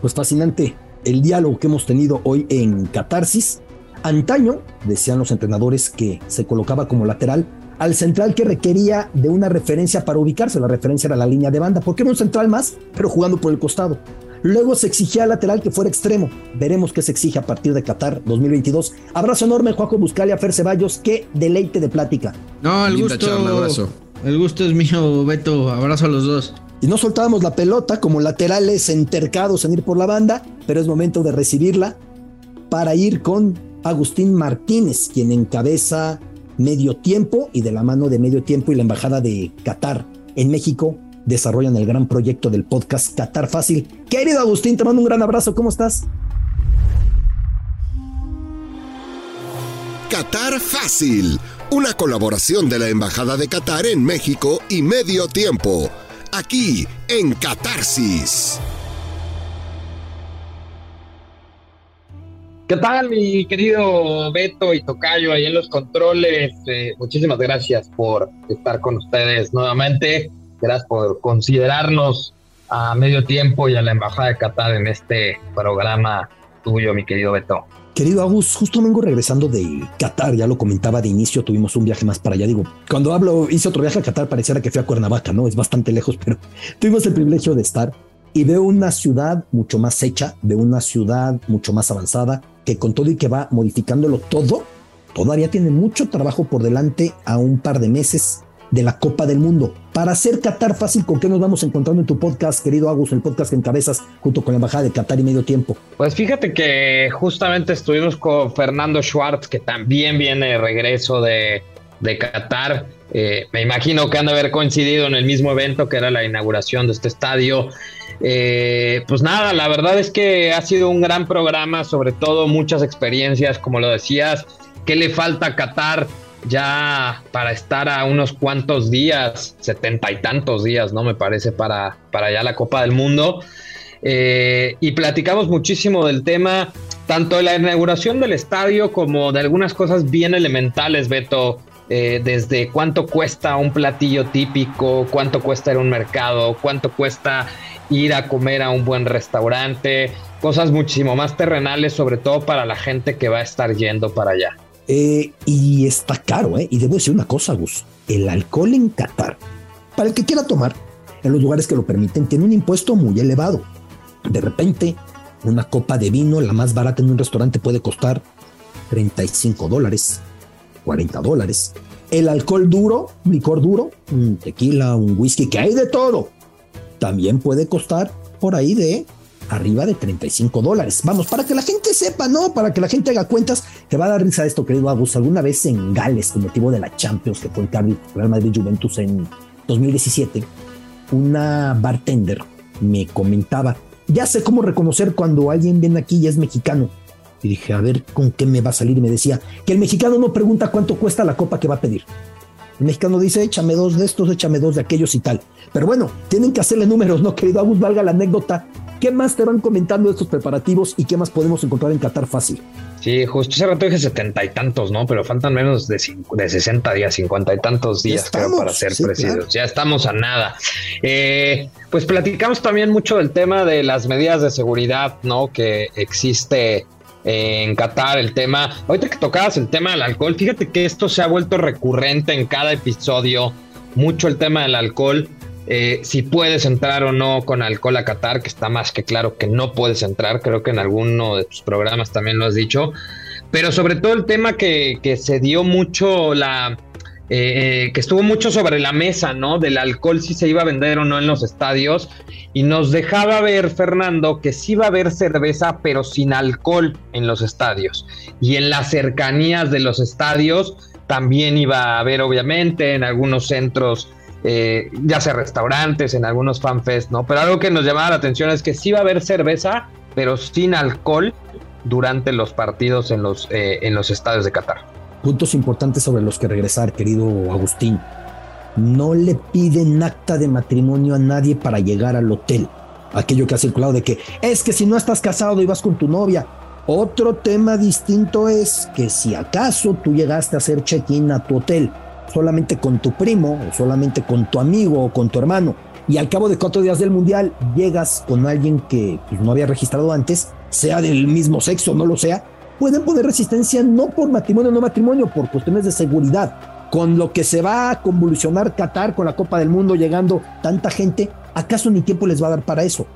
Pues fascinante el diálogo que hemos tenido hoy en Catarsis. Antaño, decían los entrenadores que se colocaba como lateral al central que requería de una referencia para ubicarse. La referencia era la línea de banda, porque era un central más, pero jugando por el costado. Luego se exigía al lateral que fuera extremo. Veremos qué se exige a partir de Qatar 2022. Abrazo enorme, Juaco Buscalia, Fer Ceballos. Qué deleite de plática. No, el gusto. El gusto es mío, Beto. Abrazo a los dos. Y no soltábamos la pelota como laterales entercados en ir por la banda, pero es momento de recibirla para ir con Agustín Martínez, quien encabeza medio tiempo y de la mano de medio tiempo y la embajada de Qatar en México desarrollan el gran proyecto del podcast Qatar Fácil. Querido Agustín, te mando un gran abrazo, ¿cómo estás? Qatar Fácil, una colaboración de la Embajada de Qatar en México y Medio Tiempo, aquí en Catarsis. ¿Qué tal, mi querido Beto y Tocayo ahí en los controles? Eh, muchísimas gracias por estar con ustedes nuevamente. Gracias por considerarnos a medio tiempo y a la Embajada de Qatar en este programa tuyo, mi querido Beto. Querido Agus, justo vengo regresando de Qatar, ya lo comentaba de inicio, tuvimos un viaje más para allá. Digo, cuando hablo, hice otro viaje a Qatar, pareciera que fui a Cuernavaca, ¿no? Es bastante lejos, pero tuvimos el privilegio de estar y veo una ciudad mucho más hecha, veo una ciudad mucho más avanzada, que con todo y que va modificándolo todo, todavía tiene mucho trabajo por delante a un par de meses de la Copa del Mundo. Para hacer Qatar fácil, ¿con qué nos vamos encontrando en tu podcast, querido Agus, el podcast que encabezas junto con la Embajada de Qatar y Medio Tiempo? Pues fíjate que justamente estuvimos con Fernando Schwartz, que también viene de regreso de, de Qatar. Eh, me imagino que han de haber coincidido en el mismo evento que era la inauguración de este estadio. Eh, pues nada, la verdad es que ha sido un gran programa, sobre todo muchas experiencias, como lo decías. ¿Qué le falta a Qatar? ya para estar a unos cuantos días, setenta y tantos días, ¿no? Me parece, para, para ya la Copa del Mundo. Eh, y platicamos muchísimo del tema, tanto de la inauguración del estadio como de algunas cosas bien elementales, Beto. Eh, desde cuánto cuesta un platillo típico, cuánto cuesta ir a un mercado, cuánto cuesta ir a comer a un buen restaurante, cosas muchísimo más terrenales, sobre todo para la gente que va a estar yendo para allá. Eh, y está caro, ¿eh? Y debo decir una cosa, Gus. El alcohol en Qatar, para el que quiera tomar, en los lugares que lo permiten, tiene un impuesto muy elevado. De repente, una copa de vino, la más barata en un restaurante, puede costar 35 dólares, 40 dólares. El alcohol duro, licor duro, un tequila, un whisky, que hay de todo, también puede costar por ahí de arriba de 35 dólares. Vamos, para que la gente sepa, ¿no? Para que la gente haga cuentas, te va a dar risa esto, querido Agus. Alguna vez en Gales, con motivo de la Champions, que fue el Real Madrid Juventus en 2017, una bartender me comentaba, ya sé cómo reconocer cuando alguien viene aquí y es mexicano. Y dije, a ver con qué me va a salir. Y me decía que el mexicano no pregunta cuánto cuesta la copa que va a pedir. El mexicano dice, échame dos de estos, échame dos de aquellos y tal. Pero bueno, tienen que hacerle números, ¿no, querido Agus? Valga la anécdota. ¿Qué más te van comentando de estos preparativos y qué más podemos encontrar en Qatar fácil? Sí, justo ese rato dije setenta y tantos, ¿no? Pero faltan menos de, de 60 días, cincuenta y tantos días para ser presididos. Ya estamos a nada. Eh, pues platicamos también mucho del tema de las medidas de seguridad, ¿no? Que existe en Qatar, el tema, ahorita que tocabas el tema del alcohol, fíjate que esto se ha vuelto recurrente en cada episodio, mucho el tema del alcohol, eh, si puedes entrar o no con alcohol a Qatar, que está más que claro que no puedes entrar, creo que en alguno de tus programas también lo has dicho, pero sobre todo el tema que, que se dio mucho la... Eh, que estuvo mucho sobre la mesa, ¿no? Del alcohol si se iba a vender o no en los estadios y nos dejaba ver, Fernando, que sí iba a haber cerveza, pero sin alcohol en los estadios. Y en las cercanías de los estadios también iba a haber, obviamente, en algunos centros, eh, ya sea restaurantes, en algunos fanfests, ¿no? Pero algo que nos llamaba la atención es que sí iba a haber cerveza, pero sin alcohol durante los partidos en los, eh, en los estadios de Qatar. Puntos importantes sobre los que regresar, querido Agustín no le piden acta de matrimonio a nadie para llegar al hotel. Aquello que ha circulado de que es que si no estás casado y vas con tu novia. Otro tema distinto es que si acaso tú llegaste a hacer check-in a tu hotel solamente con tu primo o solamente con tu amigo o con tu hermano y al cabo de cuatro días del mundial llegas con alguien que pues, no había registrado antes, sea del mismo sexo, no lo sea, pueden poner resistencia no por matrimonio no matrimonio, por cuestiones de seguridad con lo que se va a convulsionar Qatar con la Copa del Mundo llegando tanta gente, ¿acaso ni tiempo les va a dar para eso?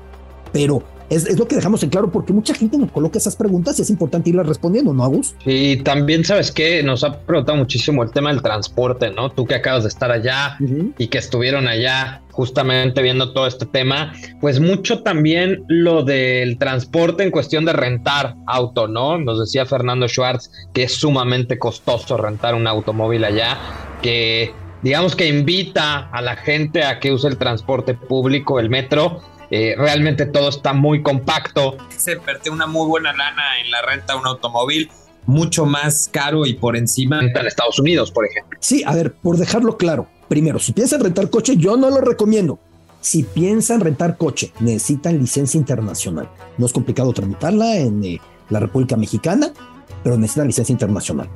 Pero es, lo que dejamos en claro porque mucha gente nos coloca esas preguntas y es importante irlas respondiendo, ¿no, Agus? Y también, ¿sabes qué? Nos ha preguntado muchísimo el tema del transporte, ¿no? Tú que acabas de estar allá y que estuvieron allá justamente viendo todo este tema, pues mucho también lo del transporte en cuestión de rentar auto, ¿no? Nos decía Fernando Schwartz que es sumamente costoso rentar un automóvil allá, que digamos que invita a la gente a que use el transporte público, el metro, eh, realmente todo está muy compacto. Se invirtió una muy buena lana en la renta de un automóvil, mucho más caro y por encima en Estados Unidos, por ejemplo. Sí, a ver, por dejarlo claro, primero, si piensan rentar coche, yo no lo recomiendo. Si piensan rentar coche, necesitan licencia internacional. No es complicado tramitarla en eh, la República Mexicana, pero necesitan licencia internacional.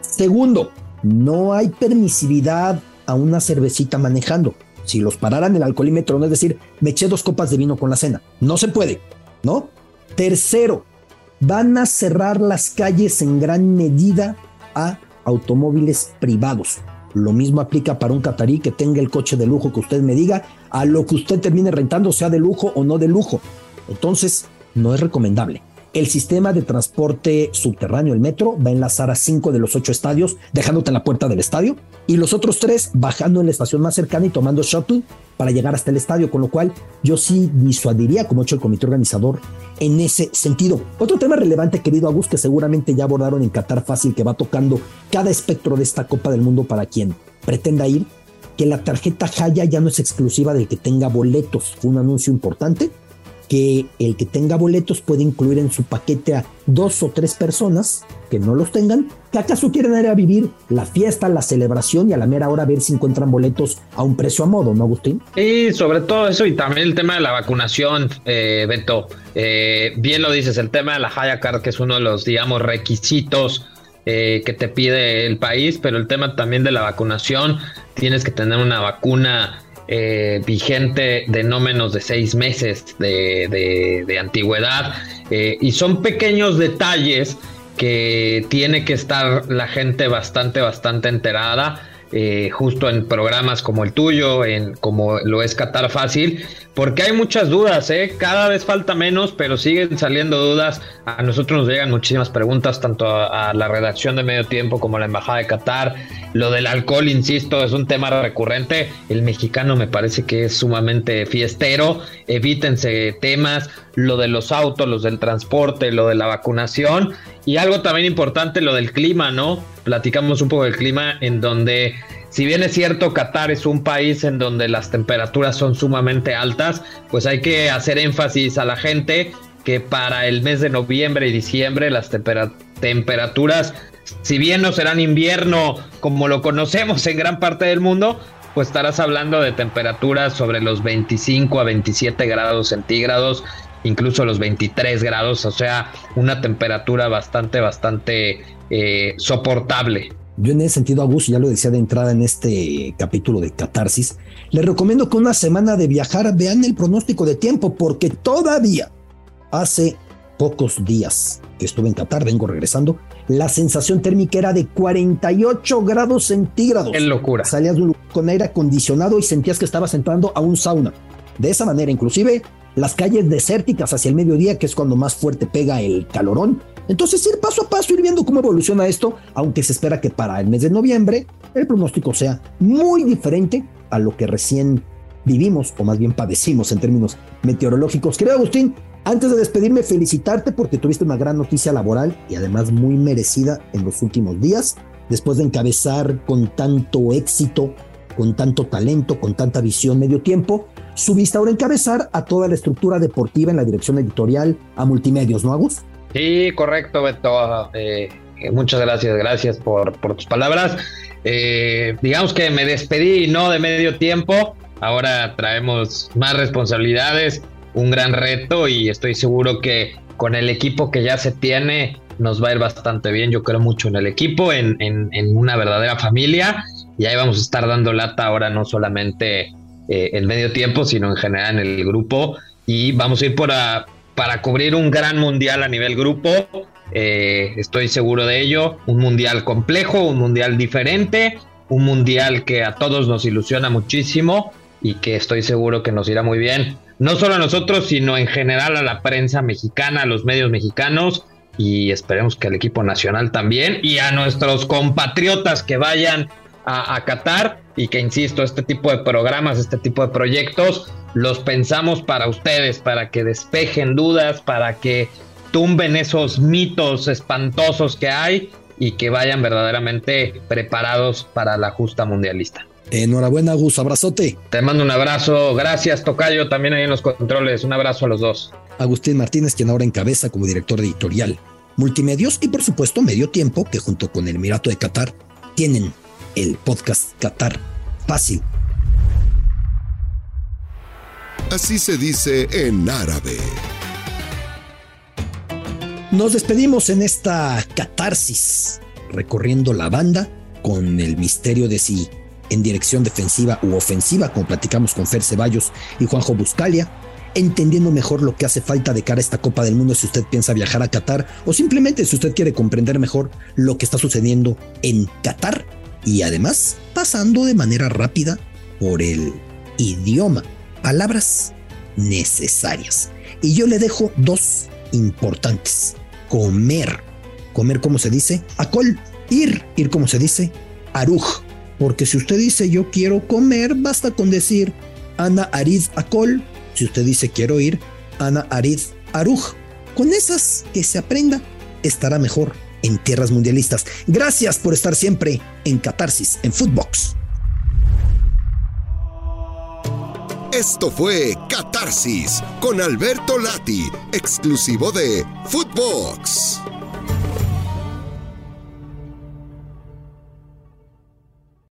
Segundo, no hay permisividad a una cervecita manejando si los pararan el alcoholímetro, no es decir, me eché dos copas de vino con la cena. No se puede, ¿no? Tercero, van a cerrar las calles en gran medida a automóviles privados. Lo mismo aplica para un catarí que tenga el coche de lujo que usted me diga, a lo que usted termine rentando, sea de lujo o no de lujo. Entonces, no es recomendable. El sistema de transporte subterráneo, el metro, va a enlazar a cinco de los ocho estadios, dejándote en la puerta del estadio, y los otros tres bajando en la estación más cercana y tomando shuttle para llegar hasta el estadio, con lo cual yo sí disuadiría, como ha hecho el comité organizador, en ese sentido. Otro tema relevante, querido Agus, que seguramente ya abordaron en Qatar Fácil, que va tocando cada espectro de esta Copa del Mundo para quien pretenda ir, que la tarjeta Jaya ya no es exclusiva del que tenga boletos. Fue un anuncio importante que el que tenga boletos puede incluir en su paquete a dos o tres personas que no los tengan, que acaso quieren ir a vivir la fiesta, la celebración y a la mera hora ver si encuentran boletos a un precio a modo, ¿no, Agustín? Y sobre todo eso y también el tema de la vacunación, eh, Beto. Eh, bien lo dices, el tema de la Haya Card, que es uno de los, digamos, requisitos eh, que te pide el país, pero el tema también de la vacunación, tienes que tener una vacuna eh, vigente de no menos de seis meses de, antigüedad. Eh, y son pequeños detalles que tiene que estar la gente bastante, bastante enterada. Eh, justo en programas como el tuyo, en como lo es Qatar Fácil, porque hay muchas dudas, ¿eh? cada vez falta menos, pero siguen saliendo dudas. A nosotros nos llegan muchísimas preguntas, tanto a, la redacción de Medio Tiempo como a la Embajada de Qatar. Lo del alcohol, insisto, es un tema recurrente. El mexicano me parece que es sumamente fiestero. Evítense temas, lo de los autos, los del transporte, lo de la vacunación. Y algo también importante, lo del clima, ¿no? Platicamos un poco del clima en donde, si bien es cierto, Qatar es un país en donde las temperaturas son sumamente altas, pues hay que hacer énfasis a la gente que para el mes de noviembre y diciembre las temperaturas si bien no serán invierno como lo conocemos en gran parte del mundo, pues estarás hablando de temperaturas sobre los 25 a 27 grados centígrados, incluso los 23 grados, o sea, una temperatura bastante, bastante eh, soportable. Yo en ese sentido, Augusto, ya lo decía de entrada en este capítulo de Catarsis, les recomiendo que una semana de viajar vean el pronóstico de tiempo, porque todavía hace pocos días que estuve en Qatar, vengo regresando, la sensación térmica era de 48 grados centígrados. ¡Qué locura! Salías con aire acondicionado y sentías que estabas entrando a un sauna. De esa manera, inclusive las calles desérticas hacia el mediodía, que es cuando más fuerte pega el calorón. Entonces, ir paso a paso, ir viendo cómo evoluciona esto, aunque se espera que para el mes de noviembre el pronóstico sea muy diferente a lo que recién vivimos, o más bien padecimos en términos meteorológicos. Querido Agustín, antes de despedirme, felicitarte porque tuviste una gran noticia laboral y además muy merecida en los últimos días, después de encabezar con tanto éxito, con tanto talento, con tanta visión medio tiempo, subiste ahora a encabezar a toda la estructura deportiva en la dirección editorial a multimedios, ¿no, Agus? Sí, correcto, Beto. Eh, muchas gracias, gracias por, por tus palabras. Eh, digamos que me despedí no de medio tiempo, ahora traemos más responsabilidades un gran reto y estoy seguro que con el equipo que ya se tiene nos va a ir bastante bien. Yo creo mucho en el equipo, en, una verdadera familia y ahí vamos a estar dando lata ahora no solamente eh, en medio tiempo, sino en general en el grupo y vamos a ir para, para cubrir un gran mundial a nivel grupo. Eh, estoy seguro de ello, un mundial complejo, un mundial diferente, un mundial que a todos nos ilusiona muchísimo y que estoy seguro que nos irá muy bien no solo a nosotros, sino en general a la prensa mexicana, a los medios mexicanos y esperemos que al equipo nacional también y a nuestros compatriotas que vayan a, Qatar y que, insisto, este tipo de programas, este tipo de proyectos, los pensamos para ustedes, para que despejen dudas, para que tumben esos mitos espantosos que hay y que vayan verdaderamente preparados para la justa mundialista. Enhorabuena, Gus, abrazote. Te mando un abrazo, gracias Tocayo, también ahí en los controles, un abrazo a los dos. Agustín Martínez, quien ahora encabeza como director editorial Multimedios y por supuesto Medio Tiempo, que junto con el Emirato de Qatar tienen el podcast Qatar Fácil. Así se dice en árabe. Nos despedimos en esta catarsis, recorriendo la banda con el misterio de si en dirección defensiva u ofensiva, como platicamos con Fer Ceballos y Juanjo Buscalia, entendiendo mejor lo que hace falta de cara a esta Copa del Mundo si usted piensa viajar a Qatar o simplemente si usted quiere comprender mejor lo que está sucediendo en Qatar y además pasando de manera rápida por el idioma, palabras necesarias. Y yo le dejo dos importantes. Comer. Comer como se dice, acol. Ir, ir como se dice, aruj. Porque si usted dice yo quiero comer, basta con decir Ana Ariz Akol. Si usted dice quiero ir, Ana Ariz Aruj. Con esas que se aprenda, estará mejor en tierras mundialistas. Gracias por estar siempre en Catarsis, en Footbox. Esto fue Catarsis con Alberto Lati, exclusivo de Footbox.